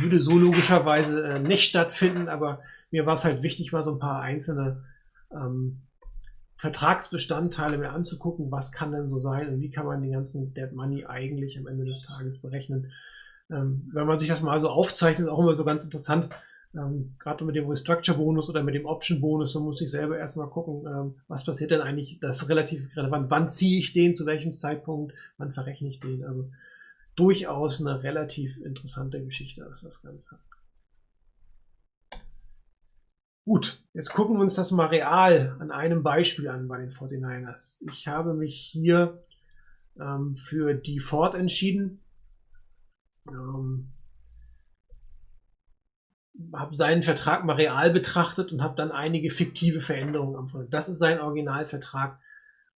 würde so logischerweise äh, nicht stattfinden, aber mir war es halt wichtig, mal so ein paar einzelne ähm, Vertragsbestandteile mir anzugucken, was kann denn so sein und wie kann man den ganzen Dead Money eigentlich am Ende des Tages berechnen. Ähm, wenn man sich das mal so aufzeichnet, ist auch immer so ganz interessant, ähm, gerade mit dem Restructure-Bonus oder mit dem Option-Bonus, so muss ich selber erstmal gucken, ähm, was passiert denn eigentlich, das ist relativ relevant, wann ziehe ich den, zu welchem Zeitpunkt, wann verrechne ich den. Also durchaus eine relativ interessante Geschichte ist das Ganze. Gut, jetzt gucken wir uns das mal real an einem Beispiel an bei den 49ers. Ich habe mich hier ähm, für die Ford entschieden. Ähm, habe seinen Vertrag mal real betrachtet und habe dann einige fiktive Veränderungen am Das ist sein Originalvertrag,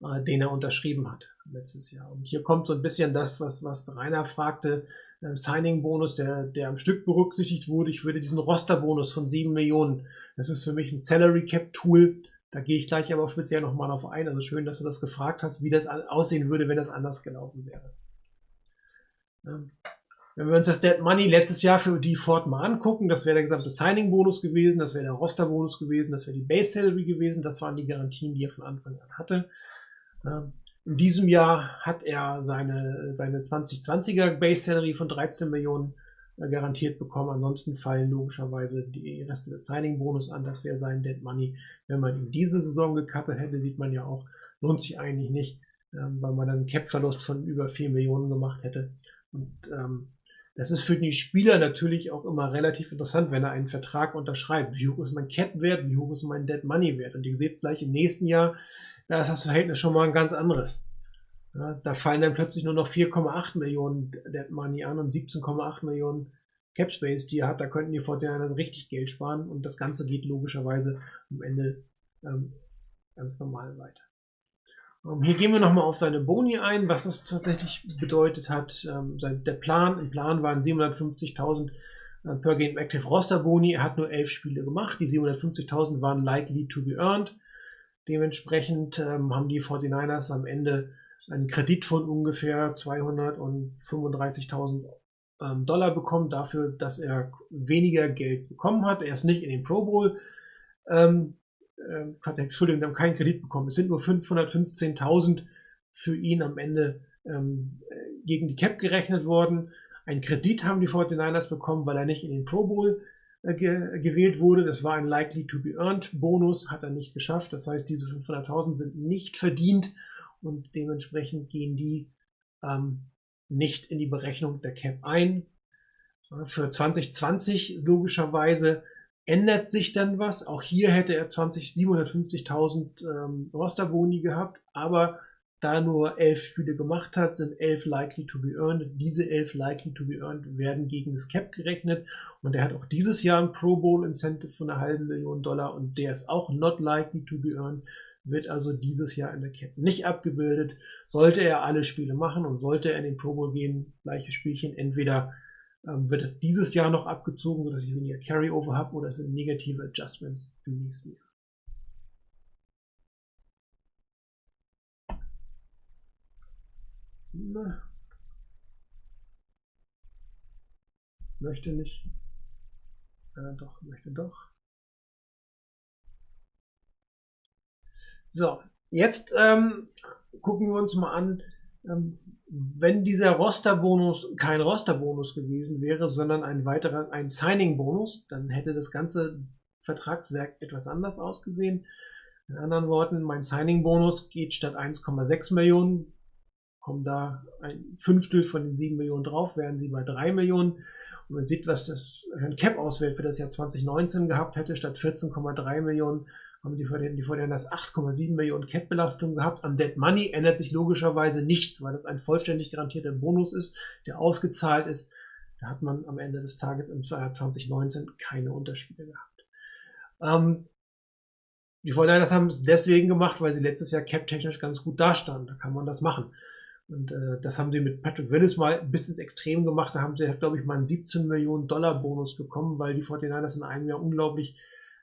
äh, den er unterschrieben hat letztes Jahr. Und hier kommt so ein bisschen das, was, was Rainer fragte, äh, Signing-Bonus, der, der am Stück berücksichtigt wurde. Ich würde diesen Roster-Bonus von 7 Millionen, das ist für mich ein Salary-Cap-Tool. Da gehe ich gleich aber auch speziell nochmal auf ein. Also schön, dass du das gefragt hast, wie das aussehen würde, wenn das anders gelaufen wäre. Ja. Wenn wir uns das Dead Money letztes Jahr für die Ford mal angucken, das wäre der gesamte Signing-Bonus gewesen, das wäre der Roster-Bonus gewesen, das wäre die Base-Salary gewesen, das waren die Garantien, die er von Anfang an hatte. In diesem Jahr hat er seine, seine 2020er Base Salary von 13 Millionen äh, garantiert bekommen. Ansonsten fallen logischerweise die Reste des Signing-Bonus an. Das wäre sein Dead Money. Wenn man ihn diese Saison gecuttet hätte, sieht man ja auch, lohnt sich eigentlich nicht, ähm, weil man dann einen Cap-Verlust von über 4 Millionen gemacht hätte. Und ähm, das ist für die Spieler natürlich auch immer relativ interessant, wenn er einen Vertrag unterschreibt. Wie hoch ist mein Cap-Wert? Wie hoch ist mein Dead Money-Wert? Und ihr seht gleich im nächsten Jahr, da ist das Verhältnis schon mal ein ganz anderes. Ja, da fallen dann plötzlich nur noch 4,8 Millionen Dead Money an und 17,8 Millionen Cap Space, die er hat. Da könnten die Fortinanders richtig Geld sparen und das Ganze geht logischerweise am Ende ähm, ganz normal weiter. Um, ähm, hier gehen wir nochmal auf seine Boni ein, was das tatsächlich bedeutet hat. Ähm, der Plan, im Plan waren 750.000 äh, per Game Active Roster Boni. Er hat nur elf Spiele gemacht. Die 750.000 waren likely to be earned. Dementsprechend ähm, haben die 49ers am Ende einen Kredit von ungefähr 235.000 ähm, Dollar bekommen dafür, dass er weniger Geld bekommen hat. Er ist nicht in den Pro Bowl. Ähm, äh, Entschuldigung, wir haben keinen Kredit bekommen. Es sind nur 515.000 für ihn am Ende ähm, gegen die Cap gerechnet worden. Ein Kredit haben die 49ers bekommen, weil er nicht in den Pro Bowl ge gewählt wurde. Das war ein Likely to be Earned Bonus, hat er nicht geschafft. Das heißt, diese 500.000 sind nicht verdient und dementsprechend gehen die ähm, nicht in die Berechnung der Cap ein. Für 2020 logischerweise ändert sich dann was. Auch hier hätte er 20 750.000 ähm, Rosterboni gehabt, aber da nur elf Spiele gemacht hat, sind elf likely to be earned. Diese elf likely to be earned werden gegen das Cap gerechnet. Und er hat auch dieses Jahr ein Pro Bowl Incentive von einer halben Million Dollar und der ist auch not likely to be earned. Wird also dieses Jahr in der Cap nicht abgebildet. Sollte er alle Spiele machen und sollte er in den Pro Bowl gehen, gleiche Spielchen, entweder ähm, wird es dieses Jahr noch abgezogen, sodass ich weniger Carryover habe oder es sind negative Adjustments im nächsten Jahr. Na. Möchte nicht. Äh, doch, möchte doch. So, jetzt ähm, gucken wir uns mal an, ähm, wenn dieser Rosterbonus kein Rosterbonus gewesen wäre, sondern ein weiterer, ein Signing-Bonus, dann hätte das ganze Vertragswerk etwas anders ausgesehen. In anderen Worten, mein Signing-Bonus geht statt 1,6 Millionen, kommen da ein Fünftel von den 7 Millionen drauf, wären sie bei 3 Millionen. Und man sieht, was das ein Cap-Auswert für das Jahr 2019 gehabt hätte, statt 14,3 Millionen haben die Fortinanders die Fortinanders 8,7 Millionen Cap-Belastung gehabt. Am Dead Money ändert sich logischerweise nichts, weil das ein vollständig garantierter Bonus ist, der ausgezahlt ist. Da hat man am Ende des Tages im Jahr 2019 keine Unterschiede gehabt. Ähm, die Fortinanders haben es deswegen gemacht, weil sie letztes Jahr cap-technisch ganz gut dastanden. Da kann man das machen. Und äh, das haben sie mit Patrick Willis mal bis ins Extrem gemacht. Da haben sie, glaube ich, mal einen 17 Millionen Dollar Bonus bekommen, weil die 49ers in einem Jahr unglaublich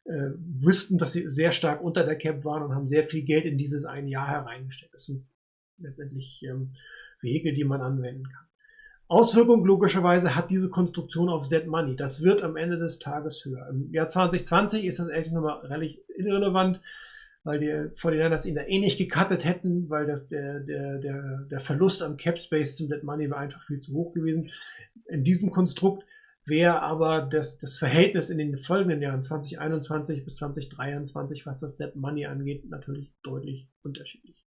äh, wüssten, dass sie sehr stark unter der Cap waren und haben sehr viel Geld in dieses ein Jahr hereingesteckt. Das sind letztendlich ähm, Vehikel, die man anwenden kann. Auswirkung logischerweise hat diese Konstruktion aufs Dead Money. Das wird am Ende des Tages höher. Im Jahr 2020 ist das ehrlich nochmal relativ irrelevant weil die 49ers ihn da eh nicht gecuttet hätten, weil der, der, der, der Verlust am Cap Space zum Dead Money war einfach viel zu hoch gewesen. In diesem Konstrukt wäre aber das, das Verhältnis in den folgenden Jahren 2021 bis 2023, was das Dead Money angeht, natürlich deutlich unterschiedlich.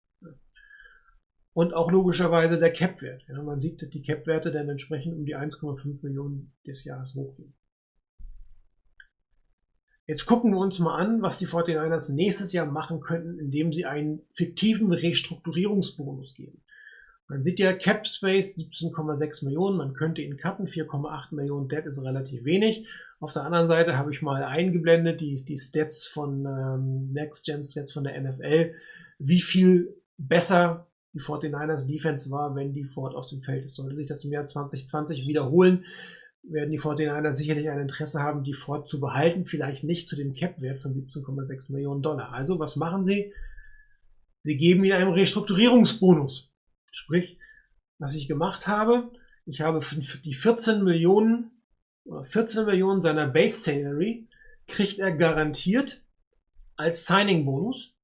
Und auch logischerweise der Cap-Wert. Ja, man sieht, dass die Cap-Werte dann entsprechend um die 1,5 Millionen des Jahres hochgehen. Jetzt gucken wir uns mal an, was die 49ers nächstes Jahr machen könnten, indem sie einen fiktiven Restrukturierungsbonus geben. Man sieht ja Cap Space 17,6 Millionen, man könnte ihn cutten, 4,8 Millionen Debt ist relativ wenig. Auf der anderen Seite habe ich mal eingeblendet die, die Stats von ähm, Next Gen Stats von der NFL, wie viel besser die 49ers Defense war, wenn die Ford aus dem Feld ist. Sollte sich das im Jahr 2020 wiederholen, werden die 49ers sicherlich ein Interesse haben, die Ford zu behalten, vielleicht nicht zu dem Cap-Wert von 17,6 Millionen Dollar. Also, was machen sie? Sie geben ihnen einen Restrukturierungsbonus. Sprich, was ich gemacht habe, ich habe die 14 Millionen oder 14 Millionen seiner Base Salary kriegt er garantiert als Signing-Bonus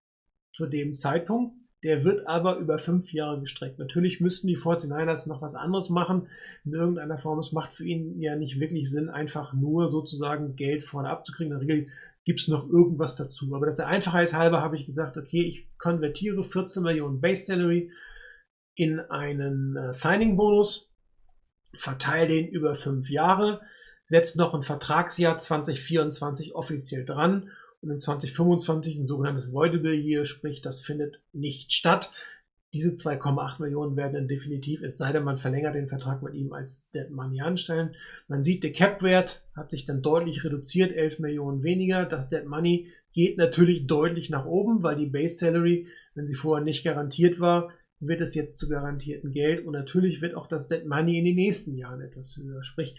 zu dem Zeitpunkt der wird aber über fünf Jahre gestreckt. Natürlich müssten die 49ers noch was anderes machen in irgendeiner Form. Es macht für ihn ja nicht wirklich Sinn, einfach nur sozusagen Geld vorne abzukriegen. In der Regel gibt es noch irgendwas dazu. Aber der Einfachheit halber habe ich gesagt, okay, ich konvertiere 14 Millionen Base Salary in einen äh, Signing-Bonus, verteile den über fünf Jahre, setze noch ein Vertragsjahr 2024 offiziell dran und im 2025 ein sogenanntes Voidable Year, sprich, das findet nicht statt. Diese 2,8 Millionen werden dann definitiv, es sei denn, man verlängert den Vertrag mit ihm als Dead Money anstellen. Man sieht, der Cap-Wert hat sich dann deutlich reduziert, 11 Millionen weniger. Das Dead Money geht natürlich deutlich nach oben, weil die Base Salary, wenn sie vorher nicht garantiert war, wird es jetzt zu garantierten Geld und natürlich wird auch das Dead Money in den nächsten Jahren etwas höher. Sprich,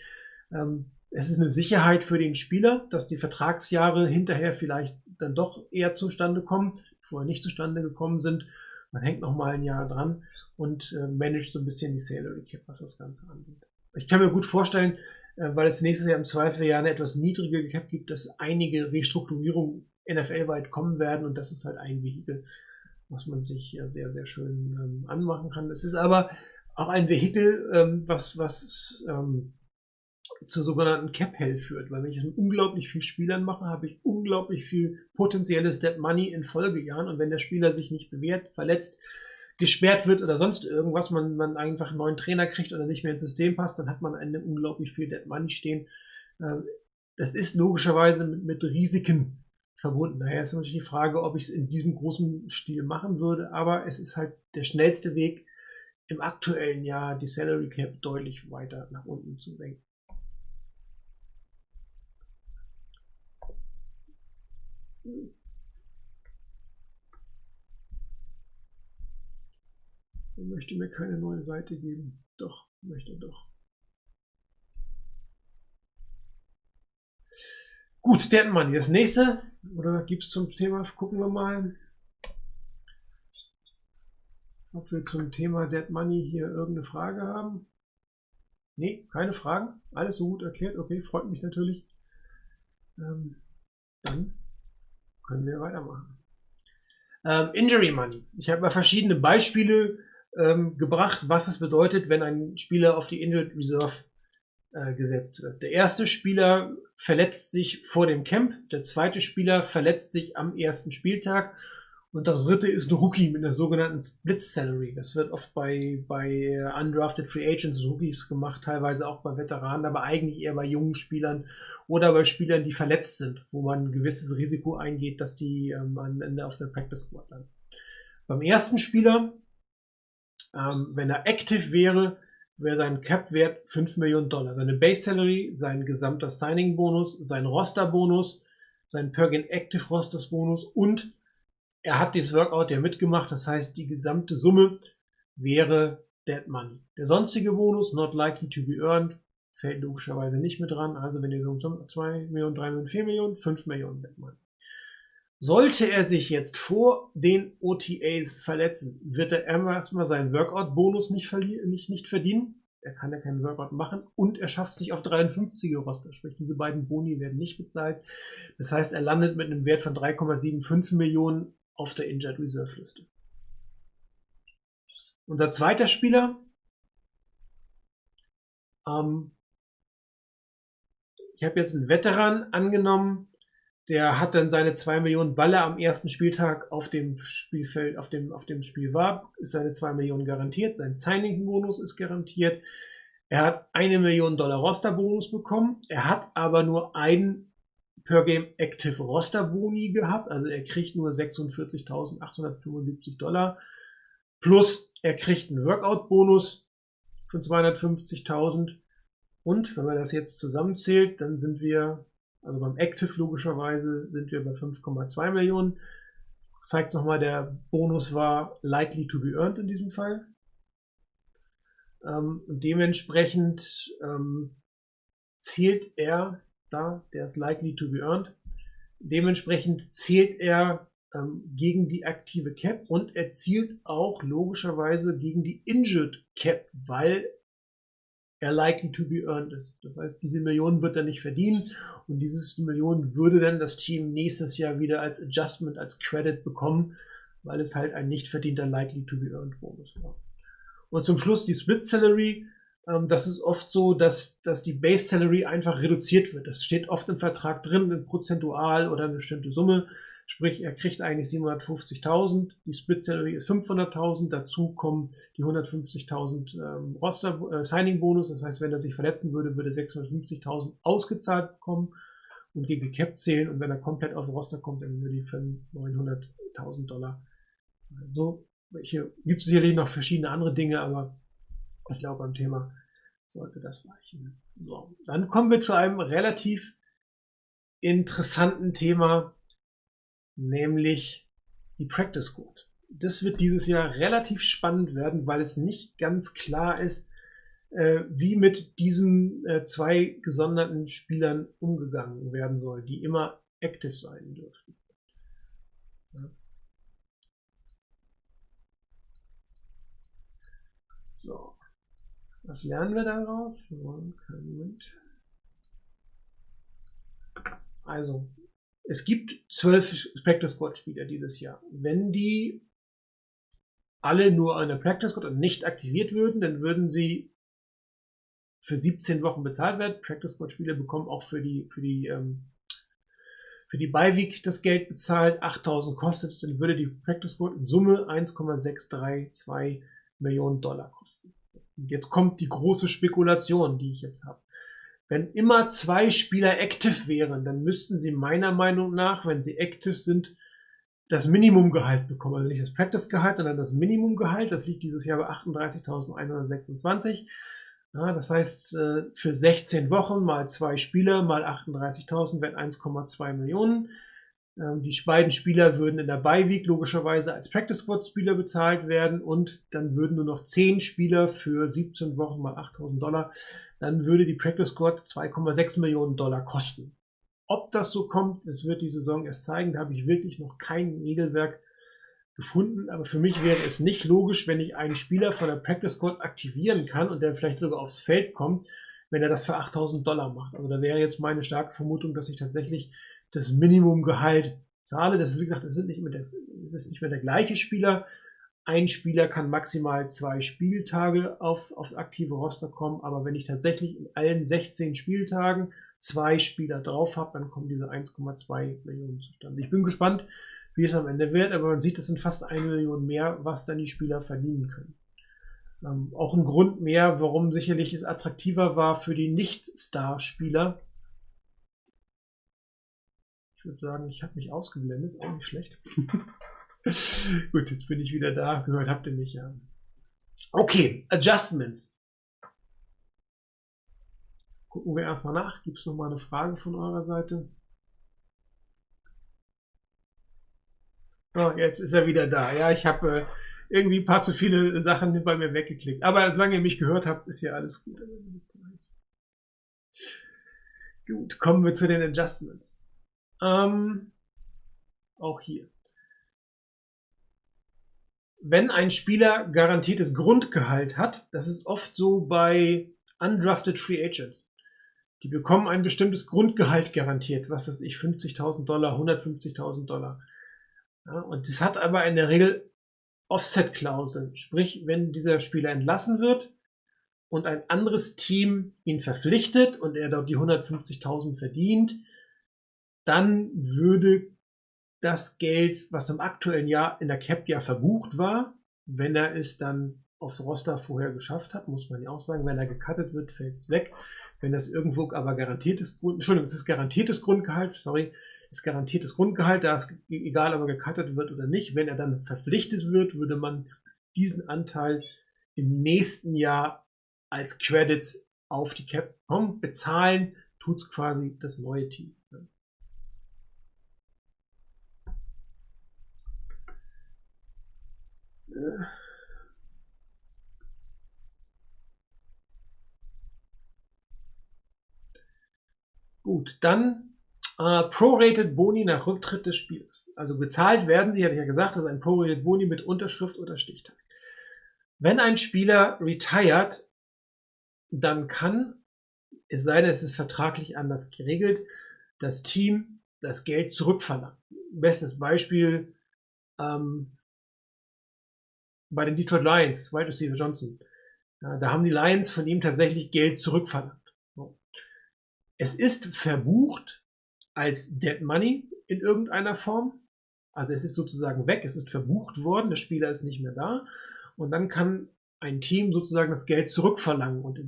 ähm, es ist eine Sicherheit für den Spieler, dass die Vertragsjahre hinterher vielleicht dann doch eher zustande kommen, vorher nicht zustande gekommen sind. Man hängt noch mal ein Jahr dran und äh, managt so ein bisschen die Salary Cap, was das Ganze angeht. Ich kann mir gut vorstellen, äh, weil es nächstes Jahr im Zweifel ja eine etwas niedrigere Cap gibt, dass einige Restrukturierungen NFL-weit kommen werden und das ist halt ein Vehikel, was man sich ja sehr, sehr schön ähm, anmachen kann. Es ist aber auch ein Vehikel, ähm, was, was ähm, zur sogenannten Cap Hell führt, weil wenn ich unglaublich viel Spielern mache, habe ich unglaublich viel potenzielles Dead Money in Folgejahren und wenn der Spieler sich nicht bewährt, verletzt, gesperrt wird oder sonst irgendwas, man, man einfach einen neuen Trainer kriegt oder nicht mehr ins System passt, dann hat man eine unglaublich viel Dead Money stehen. Ähm, das ist logischerweise mit, mit Risiken verbunden. Daher ist natürlich die Frage, ob ich es in diesem großen Stil machen würde, aber es ist halt der schnellste Weg, im aktuellen Jahr die Salary Cap deutlich weiter nach unten zu senken. Er möchte mir keine neue Seite geben. Doch, möchte doch. Gut, Dead Money. Das nächste, oder gibt es zum Thema, gucken wir mal, ob wir zum Thema Dead Money hier irgendeine Frage haben. Nee, keine Fragen. Alles so gut erklärt. Okay, freut mich natürlich. Ähm, dann können wir weitermachen. Ähm, Injury Money. Ich habe mal verschiedene Beispiele ähm, gebracht, was es bedeutet, wenn ein Spieler auf die Injured Reserve äh, gesetzt wird. Der erste Spieler verletzt sich vor dem Camp, der zweite Spieler verletzt sich am ersten Spieltag und der dritte ist ein Rookie mit einer sogenannten Split Salary. Das wird oft bei, bei Undrafted Free Agents Rookies gemacht, teilweise auch bei Veteranen, aber eigentlich eher bei jungen Spielern oder bei Spielern, die verletzt sind, wo man ein gewisses Risiko eingeht, dass die ähm, am Ende auf der Practice Squad landen. Beim ersten Spieler, ähm, wenn er active wäre, wäre sein Cap-Wert 5 Millionen Dollar. Seine Base Salary, sein gesamter Signing-Bonus, sein Roster-Bonus, sein Per-Game Active Rosters-Bonus und er hat dieses Workout ja mitgemacht. Das heißt, die gesamte Summe wäre Dead Money. Der sonstige Bonus, not likely to be earned, fällt logischerweise nicht mit dran. Also wenn ihr so 2 Millionen, 3 Millionen, 4 Millionen, 5 Millionen Dead Money. Sollte er sich jetzt vor den OTAs verletzen, wird er erstmal seinen Workout-Bonus nicht, nicht, nicht verdienen. Er kann ja keinen Workout machen und er schafft es nicht auf 53er Roster. Sprich, diese beiden Boni werden nicht bezahlt. Das heißt, er landet mit einem Wert von 3,75 Millionen auf der Injured Reserve Liste. Unser zweiter Spieler, ähm, ich habe jetzt einen Veteran angenommen, der hat dann seine 2 Millionen Balle am ersten Spieltag auf dem Spielfeld, auf dem, auf dem Spiel war, ist seine 2 Millionen garantiert, sein Signing-Bonus ist garantiert. Er hat eine Million Dollar Roster-Bonus bekommen. Er hat aber nur einen per Game Active Roster Boni gehabt. Also er kriegt nur 46.875 Dollar. Plus er kriegt einen Workout Bonus von 250.000. Und wenn man das jetzt zusammenzählt, dann sind wir also beim Active logischerweise sind wir bei 5,2 Millionen. Zeigt nochmal, der Bonus war likely to be earned in diesem Fall. Ähm, dementsprechend ähm, zählt er da, der ist likely to be earned. Dementsprechend zählt er ähm, gegen die aktive Cap und er zielt auch logischerweise gegen die Injured Cap, weil er likely to be earned ist. Das heißt, diese Million wird er nicht verdienen und dieses Million würde dann das Team nächstes Jahr wieder als Adjustment, als Credit bekommen, weil es halt ein nicht verdienter likely to be earned Bonus war. Und zum Schluss die Split Salary. Ähm, das ist oft so, dass, dass die Base Salary einfach reduziert wird. Das steht oft im Vertrag drin, prozentual oder eine bestimmte Summe. Sprich, er kriegt eigentlich 750.000, die Split Salary ist 500.000, dazu kommen die 150.000 ähm, Roster äh, Signing Bonus, das heißt, wenn er sich verletzen würde, würde 650.000 ausgezahlt bekommen und gegen Cap zählen und wenn er komplett aufs Roster kommt, dann würde die für 900.000 Dollar. So, hier gibt es sicherlich noch verschiedene andere Dinge, aber ich glaube, beim Thema sollte das reichen. So, dann kommen wir zu einem relativ interessanten Thema, nämlich die Practice Code. Das wird dieses Jahr relativ spannend werden, weil es nicht ganz klar ist, äh, wie mit diesen äh, zwei gesonderten Spielern umgegangen werden soll, die immer active sein dürfen. So, was lernen wir daraus? Also, es gibt zwölf Spectre Squad Spieler dieses Jahr. Wenn die alle nur der Practice Squad und nicht aktiviert würden, dann würden sie für 17 Wochen bezahlt werden. Practice Squad Spieler bekommen auch für die, für die, ähm, für die Beiweek das Geld bezahlt. 8000 kostet es, dann würde die Practice Squad in Summe 1,632 Millionen Dollar kosten. Jetzt kommt die große Spekulation, die ich jetzt habe. Wenn immer zwei Spieler active wären, dann müssten sie meiner Meinung nach, wenn sie active sind, das Minimumgehalt bekommen. Also nicht das Practice-Gehalt, sondern das Minimumgehalt. Das liegt dieses Jahr bei 38.126. Ja, das heißt, äh, für 16 Wochen mal zwei Spieler mal 38.000 wären 1,2 Millionen. Ähm, die beiden Spieler würden in der Beiweek logischerweise als Practice Squad Spieler bezahlt werden und dann würden nur noch 10 Spieler für 17 Wochen mal 8.000 Dollar dann würde die Practice Squad 2,6 Millionen Dollar kosten. Ob das so kommt, das wird die Saison erst zeigen. Da habe ich wirklich noch kein Regelwerk gefunden. Aber für mich wäre es nicht logisch, wenn ich einen Spieler von der Practice Squad aktivieren kann und der vielleicht sogar aufs Feld kommt, wenn er das für 8000 Dollar macht. Also da wäre jetzt meine starke Vermutung, dass ich tatsächlich das Minimumgehalt zahle. Das ist, wie gesagt, das, sind nicht mehr der, das ist nicht mehr der gleiche Spieler. Ein Spieler kann maximal zwei Spieltage auf, aufs aktive Roster kommen, aber wenn ich tatsächlich in allen 16 Spieltagen zwei Spieler drauf habe, dann kommen diese 1,2 Millionen zustande. Ich bin gespannt, wie es am Ende wird, aber man sieht, es sind fast eine Million mehr, was dann die Spieler verdienen können. Ähm, auch ein Grund mehr, warum sicherlich es attraktiver war für die Nicht-Star-Spieler. Ich würde sagen, ich habe mich ausgeblendet, auch nicht schlecht. Gut, jetzt bin ich wieder da. Gehört habt ihr mich ja. Okay, Adjustments. Gucken wir erstmal nach. Gibt es noch mal eine Frage von eurer Seite? Oh, jetzt ist er wieder da. Ja, ich habe äh, irgendwie ein paar zu viele Sachen bei mir weggeklickt. Aber solange ihr mich gehört habt, ist ja alles gut. Gut, kommen wir zu den Adjustments. Ähm, auch hier. Wenn ein Spieler garantiertes Grundgehalt hat, das ist oft so bei undrafted Free Agents. Die bekommen ein bestimmtes Grundgehalt garantiert, was weiß ich, 50.000 Dollar, 150.000 Dollar. Ja, und das hat aber in der Regel Offset-Klauseln. Sprich, wenn dieser Spieler entlassen wird und ein anderes Team ihn verpflichtet und er dort die 150.000 verdient, dann würde das Geld, was im aktuellen Jahr in der Cap ja verbucht war, wenn er es dann aufs Roster vorher geschafft hat, muss man ja auch sagen, wenn er gecuttet wird, fällt es weg. Wenn das irgendwo aber garantiertes Grund, Entschuldigung, es ist garantiertes Grundgehalt, sorry, ist garantiertes Grundgehalt, da ist egal, ob er gecuttet wird oder nicht. Wenn er dann verpflichtet wird, würde man diesen Anteil im nächsten Jahr als Credits auf die Cap. Bezahlen tut es quasi das neue Team. Gut, dann Uh, Prorated Boni nach Rücktritt des Spielers. Also bezahlt werden sie, hatte ich ja gesagt, das ist ein Prorated Boni mit Unterschrift oder Stichtag. Wenn ein Spieler retired, dann kann, es sei denn, es ist vertraglich anders geregelt, das Team das Geld zurückverlangen. Bestes Beispiel ähm, bei den Detroit Lions, Wide Receiver Johnson. Da haben die Lions von ihm tatsächlich Geld zurückverlangt. Es ist verbucht, als Dead Money in irgendeiner Form. Also es ist sozusagen weg, es ist verbucht worden, der Spieler ist nicht mehr da. Und dann kann ein Team sozusagen das Geld zurückverlangen. Und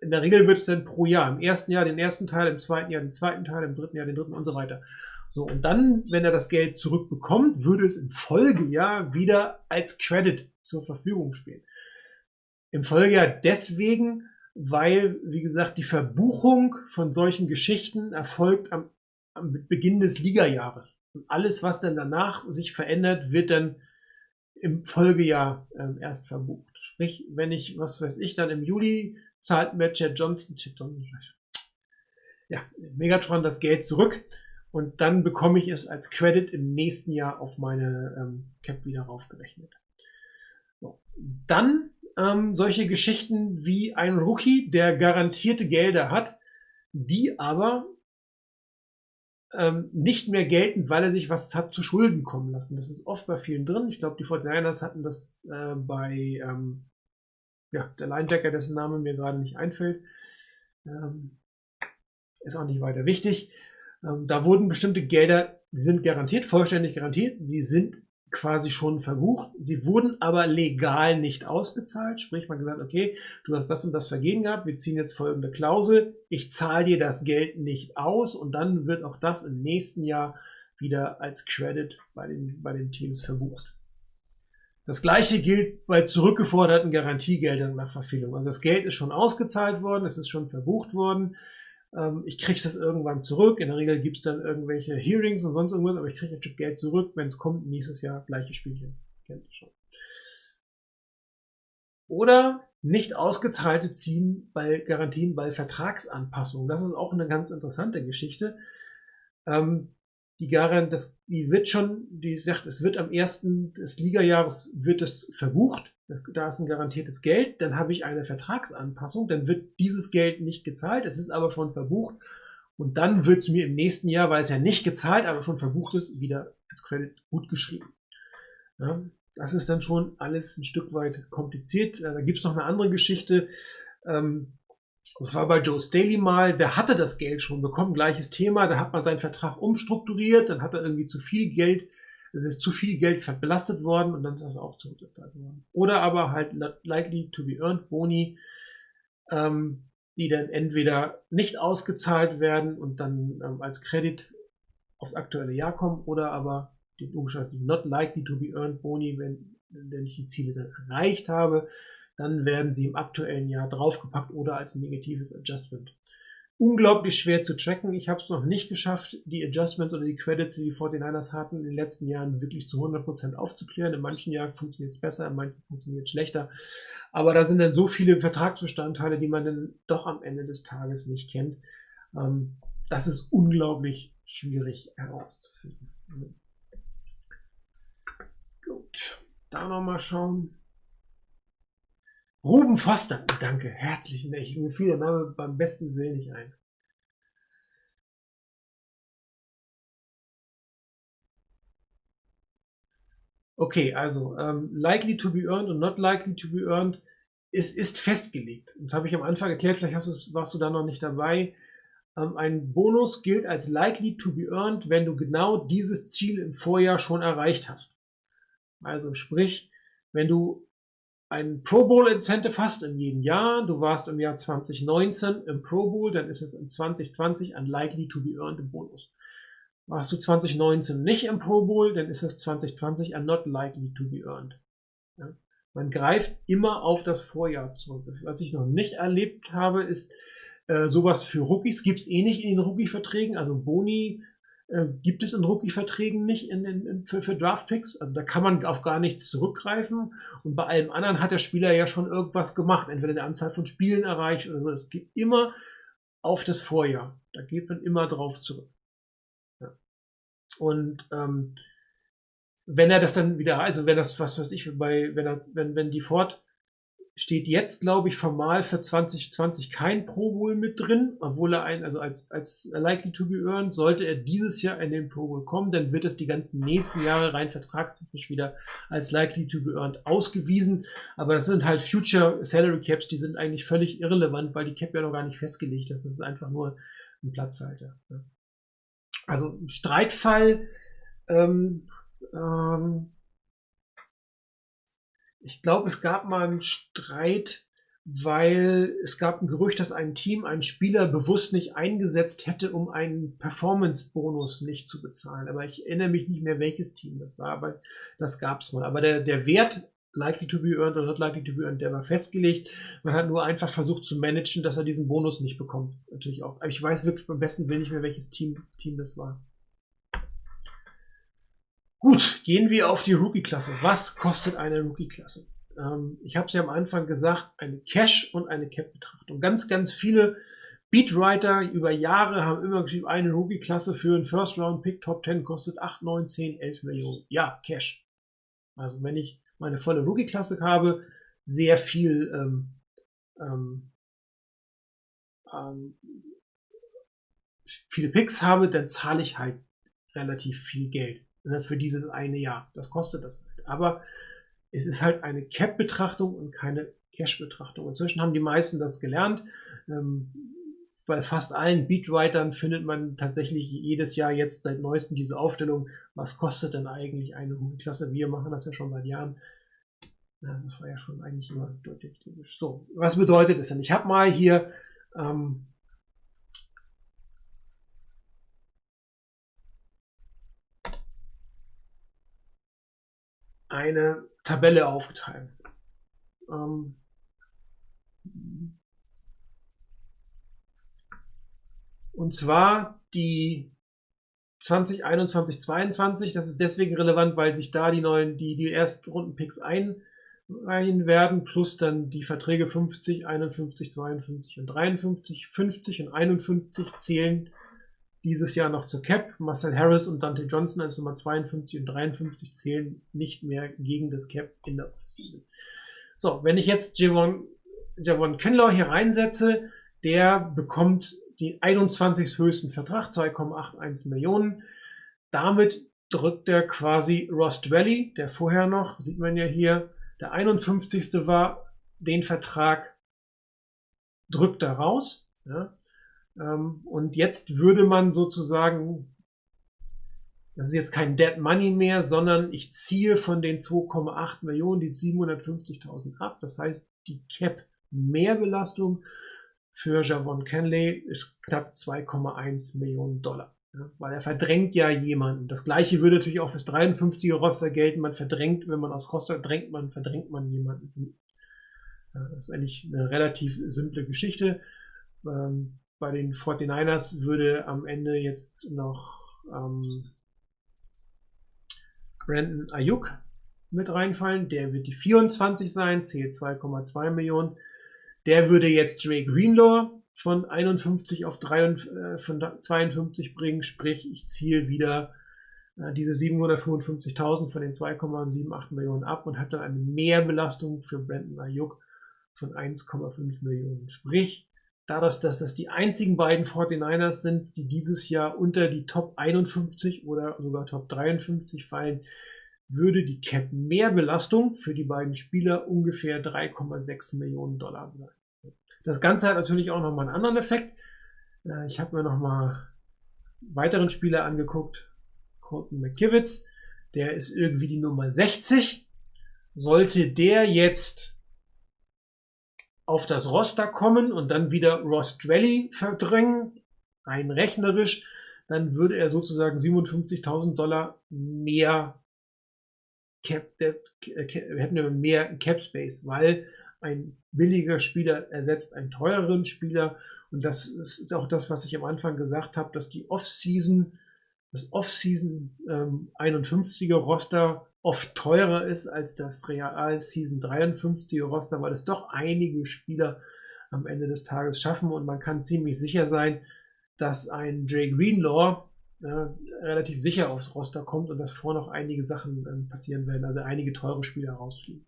in der Regel wird es dann pro Jahr. Im ersten Jahr den ersten Teil, im zweiten Jahr den zweiten Teil, im dritten Jahr den dritten und so weiter. So, und dann, wenn er das Geld zurückbekommt, würde es im Folgejahr wieder als Credit zur Verfügung stehen. Im Folgejahr deswegen, weil, wie gesagt, die Verbuchung von solchen Geschichten erfolgt am am Beginn des Ligajahres. Und alles, was dann danach sich verändert, wird dann im Folgejahr ähm, erst verbucht. Sprich, wenn ich, was weiß ich, dann im Juli zahlt mir Chad Johnson, Chad Johnson, ja, Megatron das Geld zurück und dann bekomme ich es als Credit im nächsten Jahr auf meine ähm, Cap wieder raufgerechnet. So. Dann ähm, solche Geschichten wie ein Rookie, der garantierte Gelder hat, die aber ähm, nicht mehr geltend, weil er sich was hat zu Schulden kommen lassen. Das ist oft bei vielen drin. Ich glaube, die 49ers hatten das äh, bei ähm, ja, der Linebacker, dessen Name mir gerade nicht einfällt. Ähm, ist auch nicht weiter wichtig. Ähm, da wurden bestimmte Gelder, die sind garantiert, vollständig garantiert. Sie sind quasi schon verbucht. Sie wurden aber legal nicht ausbezahlt. Sprich, man gesagt, okay, du hast das und das Vergehen gehabt, wir ziehen jetzt folgende Klausel, ich zahle dir das Geld nicht aus und dann wird auch das im nächsten Jahr wieder als Credit bei den, bei den Teams verbucht. Das gleiche gilt bei zurückgeforderten Garantiegeldern nach Verfehlung. Also das Geld ist schon ausgezahlt worden, es ist schon verbucht worden. Ähm, ich kriege es irgendwann zurück. In der Regel gibt es dann irgendwelche Hearings und sonst irgendwas, aber ich kriege ein Geld zurück, wenn es kommt, nächstes Jahr gleiche Spielchen. Kennt ihr schon. Oder nicht ausgezahlte ziehen bei Garantien bei Vertragsanpassungen. Das ist auch eine ganz interessante Geschichte. Ähm, die Garant, das, die wird schon, die sagt, es wird am ersten des Ligajahres wird es verbucht. Da ist ein garantiertes Geld. Dann habe ich eine Vertragsanpassung. Dann wird dieses Geld nicht gezahlt. Es ist aber schon verbucht. Und dann wird es mir im nächsten Jahr, weil es ja nicht gezahlt, aber schon verbucht ist, wieder als Credit gut geschrieben. Ja, das ist dann schon alles ein Stück weit kompliziert. Da gibt es noch eine andere Geschichte. Ähm, das war bei Joe Staley mal, der hatte das Geld schon bekommen, gleiches Thema, da hat man seinen Vertrag umstrukturiert, dann hat er irgendwie zu viel Geld, es ist zu viel Geld belastet worden und dann ist das auch zurückgezahlt worden. Oder aber halt likely to be earned Boni, ähm, die dann entweder nicht ausgezahlt werden und dann ähm, als Kredit aufs aktuelle Jahr kommen oder aber die logischerweise not likely to be earned Boni, wenn, wenn ich die Ziele dann erreicht habe, dann werden sie im aktuellen Jahr draufgepackt oder als negatives Adjustment. Unglaublich schwer zu tracken. Ich habe es noch nicht geschafft, die Adjustments oder die Credits, die die 49ers hatten, in den letzten Jahren wirklich zu 100% aufzuklären. In manchen Jahren funktioniert es besser, in manchen funktioniert es schlechter. Aber da sind dann so viele Vertragsbestandteile, die man dann doch am Ende des Tages nicht kennt. Ähm, das ist unglaublich schwierig herauszufinden. Gut, da nochmal schauen. Ruben Foster, danke, herzlichen Dank. Mir fiel der Name beim besten Willen nicht ein. Okay, also ähm, likely to be earned und not likely to be earned ist, ist festgelegt. Das habe ich am Anfang erklärt, vielleicht du, warst du da noch nicht dabei. Ähm, ein Bonus gilt als likely to be earned, wenn du genau dieses Ziel im Vorjahr schon erreicht hast. Also sprich, wenn du ein Pro Bowl Incentive hast in jedem Jahr, du warst im Jahr 2019 im Pro Bowl, dann ist es im 2020 ein likely to be earned Bonus. Warst du 2019 nicht im Pro Bowl, dann ist es 2020 ein not likely to be earned. Ja? Man greift immer auf das Vorjahr zurück. Was ich noch nicht erlebt habe, ist äh, sowas für Rookies. Gibt es eh nicht in den Rookie-Verträgen, also Boni äh, gibt es in Rookie-Verträgen nicht in, in, in, für, für Draft-Picks. Also da kann man auf gar nichts zurückgreifen. Und bei allem anderen hat der Spieler ja schon irgendwas gemacht, entweder eine Anzahl von Spielen erreicht oder so. Es geht immer auf das Vorjahr. Da geht man immer drauf zurück. Ja. Und ähm, wenn er das dann wieder, also wenn das, was weiß ich, bei, wenn er, wenn, wenn die Ford steht jetzt, glaube ich, formal für 2020 kein Pro Bowl mit drin, obwohl er ein, also als, als likely to be earned, sollte er dieses Jahr in den Pro Bowl kommen, dann wird es die ganzen nächsten Jahre rein vertragstechnisch wieder als likely to be earned ausgewiesen. Aber das sind halt Future Salary Caps, die sind eigentlich völlig irrelevant, weil die Cap ja noch gar nicht festgelegt ist. Das ist einfach nur ein Platzhalter. Also Streitfall, ähm, ähm, ich glaube, es gab mal einen Streit, weil es gab ein Gerücht, dass ein Team einen Spieler bewusst nicht eingesetzt hätte, um einen Performance-Bonus nicht zu bezahlen. Aber ich erinnere mich nicht mehr, welches Team das war, aber das gab es mal. Aber der, der Wert likely to be earned oder not likely to be earned, der war festgelegt. Man hat nur einfach versucht zu managen, dass er diesen Bonus nicht bekommt. Natürlich auch. Aber ich weiß wirklich beim besten Willen nicht mehr, welches Team, Team das war. Gut, gehen wir auf die Rookie-Klasse. Was kostet eine Rookie-Klasse? Ähm, ich habe es ja am Anfang gesagt, eine Cash- und eine Cap-Betrachtung. Ganz, ganz viele Beatwriter über Jahre haben immer geschrieben, eine Rookie-Klasse für einen First-Round-Pick Top 10 kostet 8, 9, 10, 11 Millionen. Ja, Cash. Also wenn ich meine volle Rookie-Klasse habe, sehr viel ähm, ähm, ähm, viele Picks habe, dann zahle ich halt relativ viel Geld. Ne, für dieses eine Jahr. Das kostet das halt. Aber es ist halt eine Cap-Betrachtung und keine Cash-Betrachtung. Inzwischen haben die meisten das gelernt. Ähm, bei fast allen Beatwritern findet man tatsächlich jedes Jahr jetzt seit neuestem diese Aufstellung, was kostet denn eigentlich eine Klasse? Wir machen das ja schon seit Jahren. Ja, das war ja schon eigentlich immer deutlich typisch. So, was bedeutet das denn? Ich habe mal hier ähm, eine Tabelle aufgeteilt. Ähm, und zwar die 2021, 22. Das ist deswegen relevant, weil sich da die neuen, die, die Erstrunden-Picks einreihen werden, plus dann die Verträge 50, 51, 52 und 53, 50 und 51 zählen dieses Jahr noch zur Cap. Marcel Harris und Dante Johnson als Nummer 52 und 53 zählen nicht mehr gegen das Cap in der Offseason. So, wenn ich jetzt Javon, Javon Kinlaw hier reinsetze, der bekommt den 21. höchsten Vertrag, 2,81 Millionen. Damit drückt er quasi Rost Valley, der vorher noch, sieht man ja hier, der 51. war, den Vertrag drückt er raus. Ja. Ähm, und jetzt würde man sozusagen, das ist jetzt kein Dead Money mehr, sondern ich ziehe von den 2,8 Millionen die 750.000 ab. Das heißt, die Cap Mehrbelastung für Javon Kenley ist knapp 2,1 Millionen Dollar. Ja, weil er verdrängt ja jemanden. Das gleiche würde natürlich auch fürs 53er Roster gelten. Man verdrängt, wenn man aus Roster drängt, man verdrängt man jemanden. Das ist eigentlich eine relativ simple Geschichte. Ähm, bei den 49ers würde am Ende jetzt noch ähm, Brandon Ayuk mit reinfallen. Der wird die 24 sein, zählt 2,2 Millionen. Der würde jetzt Drake Greenlaw von 51 auf 53, äh, von 52 bringen, sprich ich ziehe wieder äh, diese 755.000 von den 2,78 Millionen ab und habe dann eine Mehrbelastung für Brandon Ayuk von 1,5 Millionen. Sprich, dadurch, dass das die einzigen beiden 49ers sind, die dieses Jahr unter die Top 51 oder sogar Top 53 fallen, würde die Cap-Mehrbelastung für die beiden Spieler ungefähr 3,6 Millionen Dollar sein. Das Ganze hat natürlich auch nochmal einen anderen Effekt. Äh, ich habe mir nochmal weiteren Spieler angeguckt. Colton McKivitz, der ist irgendwie die Nummer 60. Sollte der jetzt auf das Roster kommen und dann wieder Ross Valley verdrängen, rein rechnerisch, dann würde er sozusagen 57.000 Dollar mehr Cap, der, äh, hätten wir mehr Cap Space, weil ein billiger Spieler ersetzt einen teureren Spieler. Und das ist auch das, was ich am Anfang gesagt habe, dass die Off-Season, das Off-Season ähm, 51er Roster oft teurer ist als das Real Season 53 Roster, weil es doch einige Spieler am Ende des Tages schaffen und man kann ziemlich sicher sein, dass ein Dre Greenlaw äh, relativ sicher aufs Roster kommt und dass vor noch einige Sachen äh, passieren werden, also einige teure Spieler rausfliegen.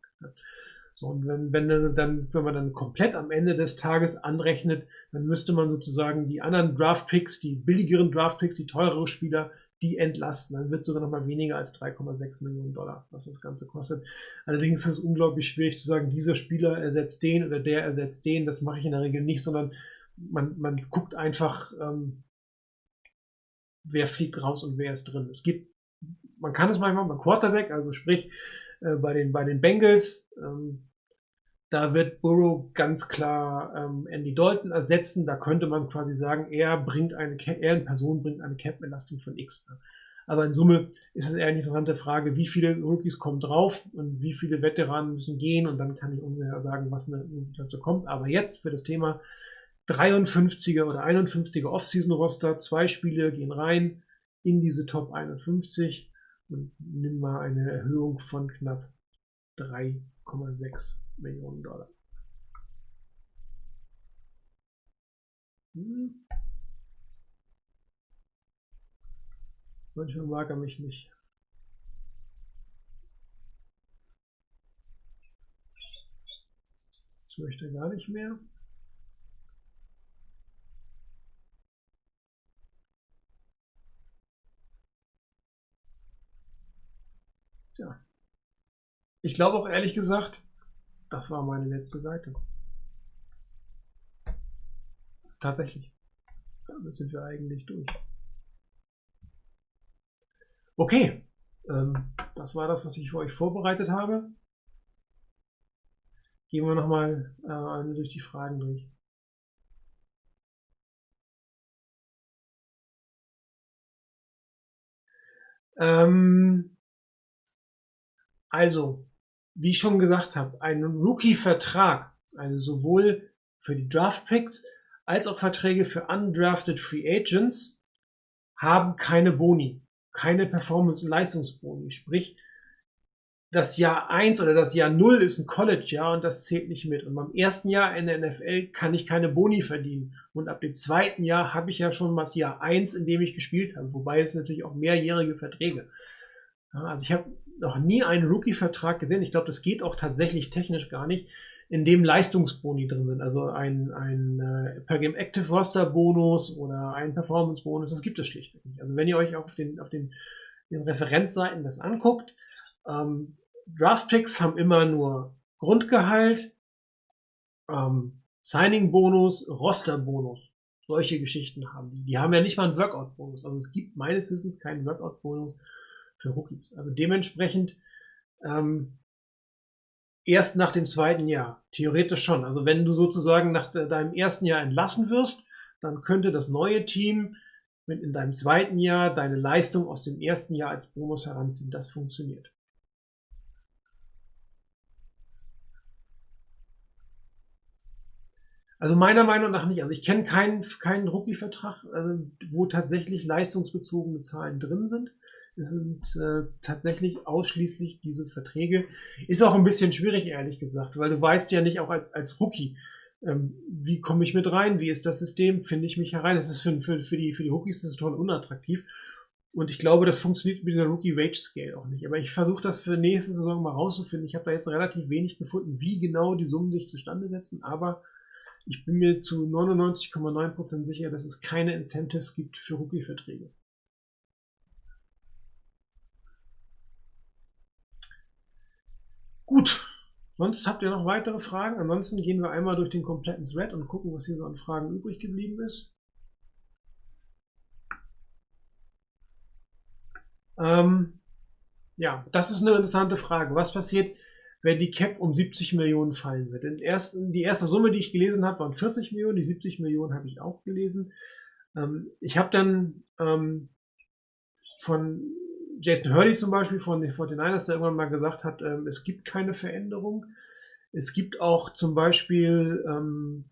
So, und wenn, wenn, dann, wenn man dann komplett am Ende des Tages anrechnet, dann müsste man sozusagen die anderen Draft-Picks, die billigeren Draft-Picks, die teurere Spieler die entlasten. Dann wird sogar noch mal weniger als 3,6 Millionen Dollar, was das Ganze kostet. Allerdings ist es unglaublich schwierig zu sagen, dieser Spieler ersetzt den oder der ersetzt den. Das mache ich in der Regel nicht, sondern man, man guckt einfach, ähm, wer fliegt raus und wer ist drin. Es gibt, man kann es manchmal beim Quarterback, also sprich äh, bei den bei den Bengals. Ähm, da wird Burrow ganz klar ähm, Andy Dalton ersetzen. Da könnte man quasi sagen, er bringt eine, er in Person bringt eine Cap-Belastung von X. Aber in Summe ist es eher eine interessante Frage, wie viele Rookies kommen drauf und wie viele Veteranen müssen gehen und dann kann ich ungefähr sagen, was, eine, da kommt. Aber jetzt für das Thema 53er oder 51er Off-Season-Roster, zwei Spiele gehen rein in diese Top 51 und nimm mal eine Erhöhung von knapp 3,6 Millionen Dollar. Hm. Manchmal mag er mich nicht. Ich möchte gar nicht mehr. Tja. Ich glaube auch ehrlich gesagt, das war meine letzte Seite. Tatsächlich. Damit sind wir eigentlich durch. Okay, ähm, das war das, was ich für euch vorbereitet habe. Gehen wir nochmal äh, durch die Fragen durch. Ähm, also, wie ich schon gesagt habe, ein Rookie-Vertrag, also sowohl für die Draft-Picks als auch Verträge für undrafted Free Agents, haben keine Boni, keine Performance- und Leistungsboni. Sprich, das Jahr 1 oder das Jahr 0 ist ein College-Jahr und das zählt nicht mit. Und beim ersten Jahr in der NFL kann ich keine Boni verdienen. Und ab dem zweiten Jahr habe ich ja schon das Jahr 1, in dem ich gespielt habe. Wobei es natürlich auch mehrjährige Verträge. Ja, also ich habe noch nie einen Rookie-Vertrag gesehen. Ich glaube, das geht auch tatsächlich technisch gar nicht, in dem Leistungsboni drin sind. Also ein, ein äh, Per Game Active Roster Bonus oder ein Performance Bonus. Das gibt es schlichtweg nicht. Also wenn ihr euch auf den, auf den, den Referenzseiten das anguckt, ähm, Draftpicks haben immer nur Grundgehalt, ähm, Signing-Bonus, Roster-Bonus. Solche Geschichten haben die. Die haben ja nicht mal einen Workout-Bonus. Also es gibt meines Wissens keinen Workout-Bonus für Rookies. Also dementsprechend ähm, erst nach dem zweiten Jahr. Theoretisch schon. Also wenn du sozusagen nach de deinem ersten Jahr entlassen wirst, dann könnte das neue Team mit in deinem zweiten Jahr deine Leistung aus dem ersten Jahr als Bonus heranziehen. Das funktioniert. Also meiner Meinung nach nicht. Also ich kenne keinen, keinen Rookie-Vertrag, äh, wo tatsächlich leistungsbezogene Zahlen drin sind. Sind äh, tatsächlich ausschließlich diese Verträge. Ist auch ein bisschen schwierig, ehrlich gesagt, weil du weißt ja nicht auch als, als Rookie, ähm, wie komme ich mit rein, wie ist das System, finde ich mich herein. Das ist für, für, für, die, für die Rookies total unattraktiv. Und ich glaube, das funktioniert mit der Rookie Wage Scale auch nicht. Aber ich versuche das für nächste Saison mal rauszufinden. Ich habe da jetzt relativ wenig gefunden, wie genau die Summen sich zustande setzen, aber ich bin mir zu 99,9% sicher, dass es keine Incentives gibt für Rookie-Verträge. Gut, sonst habt ihr noch weitere Fragen? Ansonsten gehen wir einmal durch den kompletten Thread und gucken, was hier so an Fragen übrig geblieben ist. Ähm, ja, das ist eine interessante Frage. Was passiert, wenn die Cap um 70 Millionen fallen wird. Den ersten, die erste Summe, die ich gelesen habe, waren 40 Millionen, die 70 Millionen habe ich auch gelesen. Ähm, ich habe dann ähm, von Jason Hurley zum Beispiel von den 49ers, der irgendwann mal gesagt hat, ähm, es gibt keine Veränderung. Es gibt auch zum Beispiel ähm,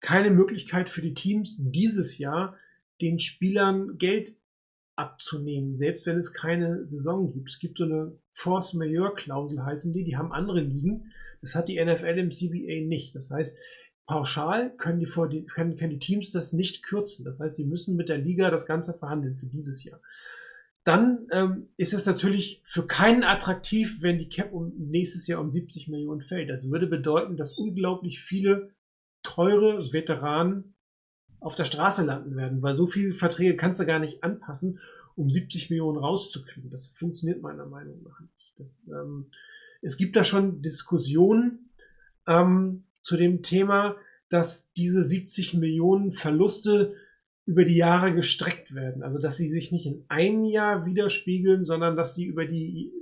keine Möglichkeit für die Teams dieses Jahr den Spielern Geld abzunehmen, selbst wenn es keine Saison gibt. Es gibt so eine Force Majeure Klausel heißen die, die haben andere Ligen. Das hat die NFL im CBA nicht. Das heißt, pauschal können die, können, können die Teams das nicht kürzen. Das heißt, sie müssen mit der Liga das Ganze verhandeln für dieses Jahr. Dann ähm, ist es natürlich für keinen attraktiv, wenn die Cap um, nächstes Jahr um 70 Millionen fällt. Das würde bedeuten, dass unglaublich viele teure Veteranen auf der Straße landen werden, weil so viele Verträge kannst du gar nicht anpassen, um 70 Millionen rauszukriegen. Das funktioniert meiner Meinung nach nicht. Das, ähm, es gibt da schon Diskussionen ähm, zu dem Thema, dass diese 70 Millionen Verluste über die Jahre gestreckt werden. Also dass sie sich nicht in einem Jahr widerspiegeln, sondern dass sie über die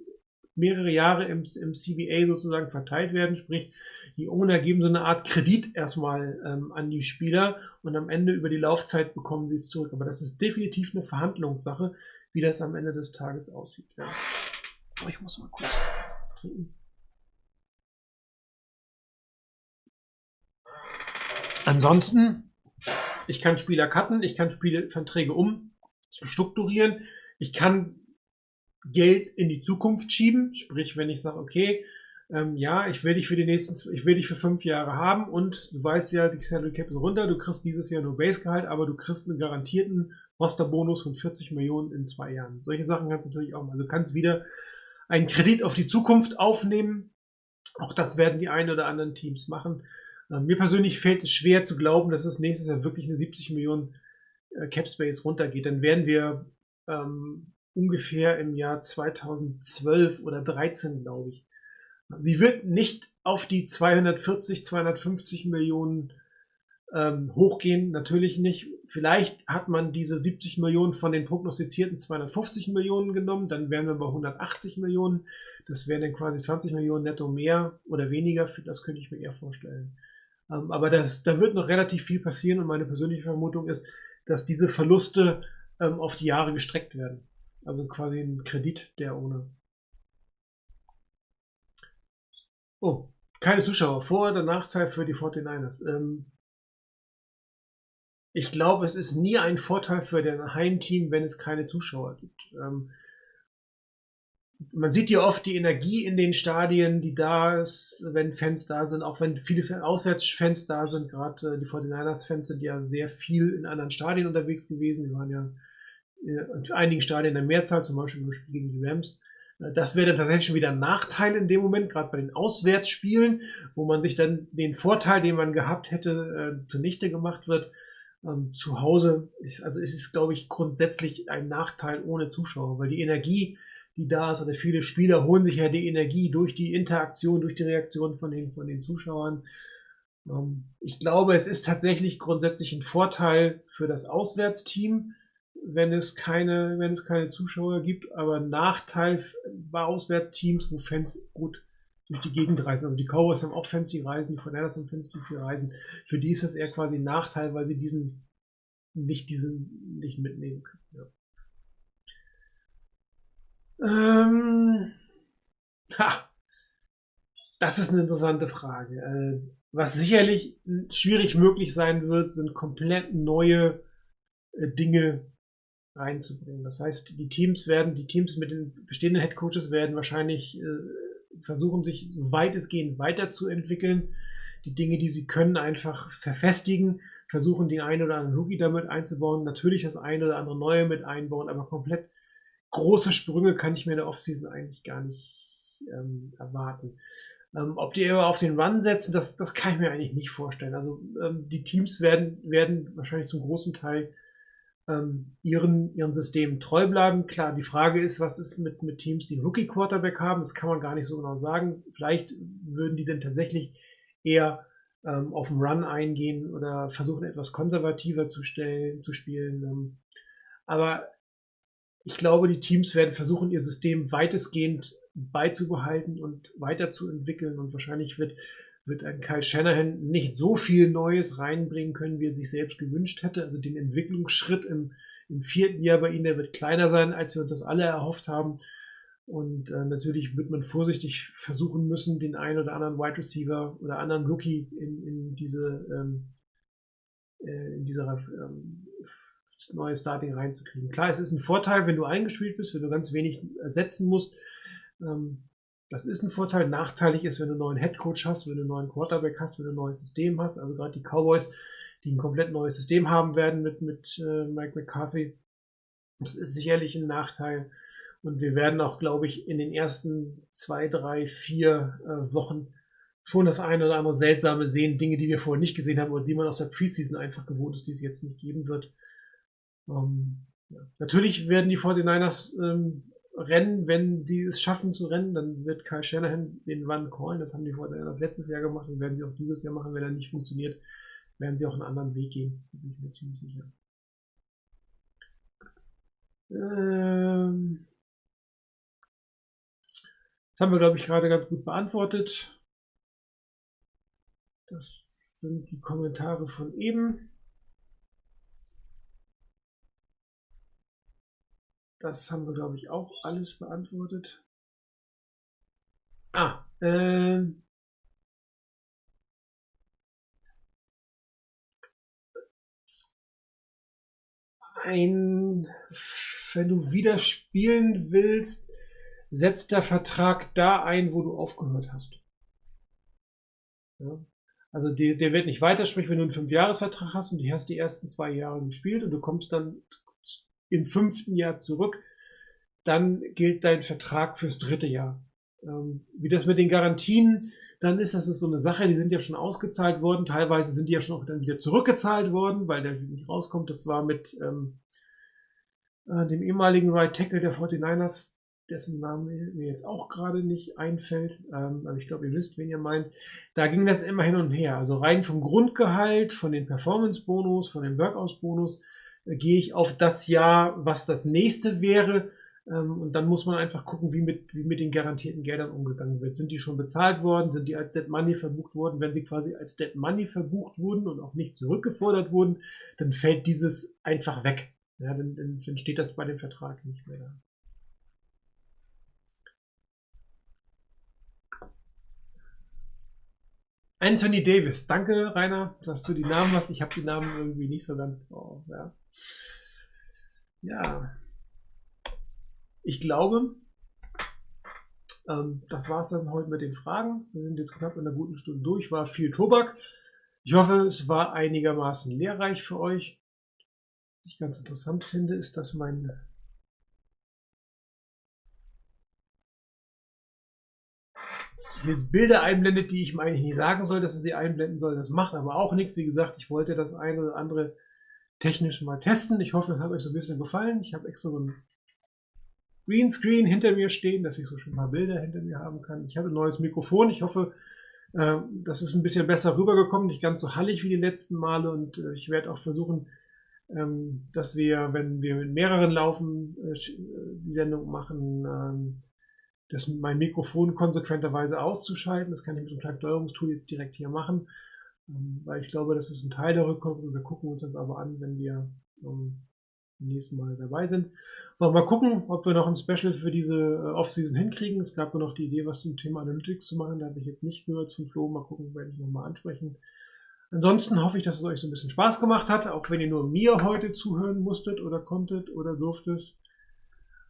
mehrere Jahre im, im CBA sozusagen verteilt werden. Sprich, die Owner geben so eine Art Kredit erstmal ähm, an die Spieler und am Ende über die Laufzeit bekommen sie es zurück. Aber das ist definitiv eine Verhandlungssache, wie das am Ende des Tages aussieht. Ja. Oh, ich muss mal kurz trinken. Ansonsten, ich kann Spieler cutten, ich kann Spielverträge umstrukturieren, ich kann Geld in die Zukunft schieben. Sprich, wenn ich sage, okay, ähm, ja, ich will dich für die nächsten, ich will dich für fünf Jahre haben und du weißt ja, die Salary Cap ist runter, du kriegst dieses Jahr nur Basegehalt, aber du kriegst einen garantierten Rosterbonus von 40 Millionen in zwei Jahren. Solche Sachen kannst du natürlich auch. Also du kannst wieder einen Kredit auf die Zukunft aufnehmen. Auch das werden die einen oder anderen Teams machen. Ähm, mir persönlich fällt es schwer zu glauben, dass es nächstes Jahr wirklich eine 70 Millionen äh, Cap Space runtergeht. Dann werden wir ähm, ungefähr im Jahr 2012 oder 13, glaube ich. Sie wird nicht auf die 240, 250 Millionen ähm, hochgehen, natürlich nicht. Vielleicht hat man diese 70 Millionen von den prognostizierten 250 Millionen genommen, dann wären wir bei 180 Millionen. Das wären dann quasi 20 Millionen netto mehr oder weniger, das könnte ich mir eher vorstellen. Ähm, aber das, da wird noch relativ viel passieren und meine persönliche Vermutung ist, dass diese Verluste ähm, auf die Jahre gestreckt werden. Also quasi ein Kredit, der ohne. Oh, keine Zuschauer. Vor- oder Nachteil für die 49ers. Ähm, ich glaube, es ist nie ein Vorteil für dein Heimteam, wenn es keine Zuschauer gibt. Ähm, man sieht ja oft die Energie in den Stadien, die da ist, wenn Fans da sind, auch wenn viele Auswärtsfans da sind. Gerade äh, die 49ers-Fans sind ja sehr viel in anderen Stadien unterwegs gewesen. Die waren ja in einigen Stadien der Mehrzahl, zum Beispiel im Spiel gegen die Rams. Äh, das wäre dann tatsächlich schon wieder ein Nachteil in dem Moment, gerade bei den Auswärtsspielen, wo man sich dann den Vorteil, den man gehabt hätte, äh, zunichte gemacht wird. Ähm, zu Hause, ist, also es ist, glaube ich, grundsätzlich ein Nachteil ohne Zuschauer, weil die Energie, die da ist, oder viele Spieler holen sich ja die Energie durch die Interaktion, durch die Reaktion von den, von den Zuschauern. Ähm, ich glaube, es ist tatsächlich grundsätzlich ein Vorteil für das Auswärtsteam, wenn es keine, wenn es keine Zuschauer gibt, aber Nachteil bei Auswärtsteams, wo Fans gut durch die Gegend reisen. Also die Cowboys haben auch Fans, die reisen, die Fortinanders haben Fans, die viel reisen. Für die ist das eher quasi ein Nachteil, weil sie diesen nicht diesen nicht mitnehmen können. Ja. Ähm, ha, das ist eine interessante Frage. Äh, was sicherlich schwierig möglich sein wird, sind komplett neue äh, Dinge reinzubringen. Das heißt, die Teams werden, die Teams mit den bestehenden Headcoaches werden wahrscheinlich äh, versuchen, sich so weit es geht weiterzuentwickeln, die Dinge, die sie können, einfach verfestigen, versuchen, den einen oder anderen Rookie damit einzubauen, natürlich das eine oder andere neue mit einbauen, aber komplett große Sprünge kann ich mir in der Offseason eigentlich gar nicht ähm, erwarten. Ähm, ob die aber auf den Run setzen, das, das kann ich mir eigentlich nicht vorstellen. Also ähm, die Teams werden, werden wahrscheinlich zum großen Teil ähm, ihren, ihren Systemen treu bleiben. Klar, die Frage ist, was ist mit, mit Teams, die Rookie-Quarterback haben? Das kann man gar nicht so genau sagen. Vielleicht würden die denn tatsächlich eher ähm, auf den Run eingehen oder versuchen, etwas konservativer zu, stellen, zu spielen. Ähm, aber ich glaube, die Teams werden versuchen, ihr System weitestgehend beizubehalten und weiterzuentwickeln und wahrscheinlich wird wird ein Kyle Shanahan nicht so viel Neues reinbringen können, wie er sich selbst gewünscht hätte. Also den Entwicklungsschritt im, im vierten Jahr bei ihm, der wird kleiner sein, als wir uns das alle erhofft haben. Und äh, natürlich wird man vorsichtig versuchen müssen, den einen oder anderen Wide Receiver oder anderen Rookie in, in diese ähm, äh, in dieser ähm, neue Starting reinzukriegen. Klar, es ist ein Vorteil, wenn du eingespielt bist, wenn du ganz wenig ersetzen musst. Ähm, das ist ein Vorteil. Nachteilig ist, wenn du einen neuen Headcoach hast, wenn du einen neuen Quarterback hast, wenn du ein neues System hast. Also gerade die Cowboys, die ein komplett neues System haben werden mit, mit äh, Mike McCarthy. Das ist sicherlich ein Nachteil. Und wir werden auch, glaube ich, in den ersten zwei, drei, vier äh, Wochen schon das eine oder andere Seltsame sehen. Dinge, die wir vorher nicht gesehen haben oder die man aus der Preseason einfach gewohnt ist, die es jetzt nicht geben wird. Ähm. Natürlich werden die 49ers ähm, rennen, wenn die es schaffen zu rennen, dann wird Kyle Shanahan den Run callen. Das haben die vorher letztes Jahr gemacht und werden sie auch dieses Jahr machen. Wenn er nicht funktioniert, werden sie auch einen anderen Weg gehen. Da bin ich mir ziemlich sicher. Ähm das haben wir, glaube ich, gerade ganz gut beantwortet. Das sind die Kommentare von eben. Das haben wir, glaube ich, auch alles beantwortet. Ah, äh, ein, wenn du wieder spielen willst, setzt der Vertrag da ein, wo du aufgehört hast. Ja. Also der, der wird nicht weitersprechen, wenn du einen Fünfjahresvertrag hast und du hast die ersten zwei Jahre gespielt und du kommst dann im fünften Jahr zurück, dann gilt dein Vertrag fürs dritte Jahr. Ähm, wie das mit den Garantien dann ist, das ist so eine Sache, die sind ja schon ausgezahlt worden, teilweise sind die ja schon auch dann wieder zurückgezahlt worden, weil der nicht rauskommt. Das war mit ähm, äh, dem ehemaligen Right Tackle der 49ers, dessen Name mir jetzt auch gerade nicht einfällt, ähm, aber ich glaube, ihr wisst, wen ihr meint. Da ging das immer hin und her. Also rein vom Grundgehalt, von den Performance-Bonus, von den Workouts-Bonus, gehe ich auf das Jahr, was das nächste wäre. Ähm, und dann muss man einfach gucken, wie mit, wie mit den garantierten Geldern umgegangen wird. Sind die schon bezahlt worden? Sind die als Dead Money verbucht worden? Wenn sie quasi als Dead Money verbucht wurden und auch nicht zurückgefordert wurden, dann fällt dieses einfach weg. Ja, dann, dann steht das bei dem Vertrag nicht mehr da. Anthony Davis. Danke, Rainer, dass du die Namen hast. Ich habe die Namen irgendwie nicht so ganz drauf. Ja. Ja. Ich glaube, ähm, das war es dann heute mit den Fragen. Wir sind jetzt knapp in einer guten Stunde durch, war viel Tobak. Ich hoffe, es war einigermaßen lehrreich für euch. Was ich ganz interessant finde, ist, dass mein jetzt Bilder einblendet, die ich mir eigentlich nicht sagen soll, dass er sie einblenden soll. Das macht aber auch nichts. Wie gesagt, ich wollte das eine oder andere technisch mal testen. Ich hoffe, es hat euch so ein bisschen gefallen. Ich habe extra so ein Greenscreen hinter mir stehen, dass ich so schon ein paar Bilder hinter mir haben kann. Ich habe ein neues Mikrofon. Ich hoffe, äh, das ist ein bisschen besser rübergekommen, nicht ganz so hallig wie die letzten Male. Und äh, ich werde auch versuchen, ähm, dass wir, wenn wir mit mehreren laufen, äh, die Sendung machen, ähm, das mein Mikrofon konsequenterweise auszuschalten. Das kann ich mit einem kleinen Steuerungstool jetzt direkt hier machen, weil ich glaube, das ist ein Teil der Rückkopplung. Wir gucken uns das aber an, wenn wir ähm, nächsten Mal dabei sind. Wir mal gucken, ob wir noch ein Special für diese äh, Off-Season hinkriegen. Es gab nur noch die Idee, was zum Thema Analytics zu machen. Da habe ich jetzt nicht gehört zum Flo. Mal gucken, werde ich nochmal ansprechen. Ansonsten hoffe ich, dass es euch so ein bisschen Spaß gemacht hat, auch wenn ihr nur mir heute zuhören musstet oder konntet oder durftet.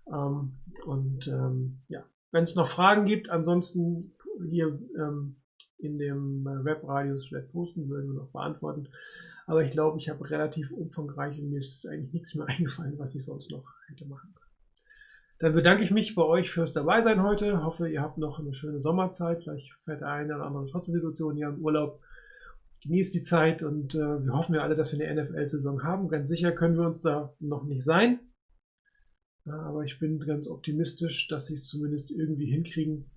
Ähm, und ähm, ja, wenn es noch Fragen gibt, ansonsten hier ähm, in dem äh, Webradius vielleicht posten, würden wir noch beantworten. Aber ich glaube, ich habe relativ umfangreich und mir ist eigentlich nichts mehr eingefallen, was ich sonst noch hätte machen können. Dann bedanke ich mich bei euch fürs Dabeisein heute. Hoffe, ihr habt noch eine schöne Sommerzeit. Vielleicht fährt der eine oder andere trotzdem Situation hier im Urlaub. Genießt die Zeit und äh, wir hoffen ja alle, dass wir eine NFL-Saison haben. Ganz sicher können wir uns da noch nicht sein. Aber ich bin ganz optimistisch, dass sie es zumindest irgendwie hinkriegen.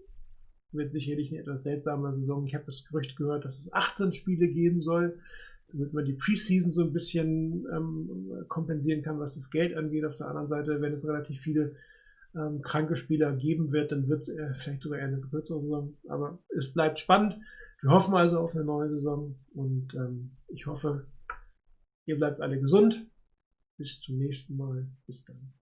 Wird sicherlich eine etwas seltsame Saison. Ich habe das Gerücht gehört, dass es 18 Spiele geben soll, damit man die Preseason so ein bisschen ähm, kompensieren kann, was das Geld angeht. Auf der anderen Seite, wenn es relativ viele ähm, kranke Spieler geben wird, dann wird es äh, vielleicht sogar eher eine kürzere Saison. Aber es bleibt spannend. Wir hoffen also auf eine neue Saison und ähm, ich hoffe, ihr bleibt alle gesund. Bis zum nächsten Mal. Bis dann.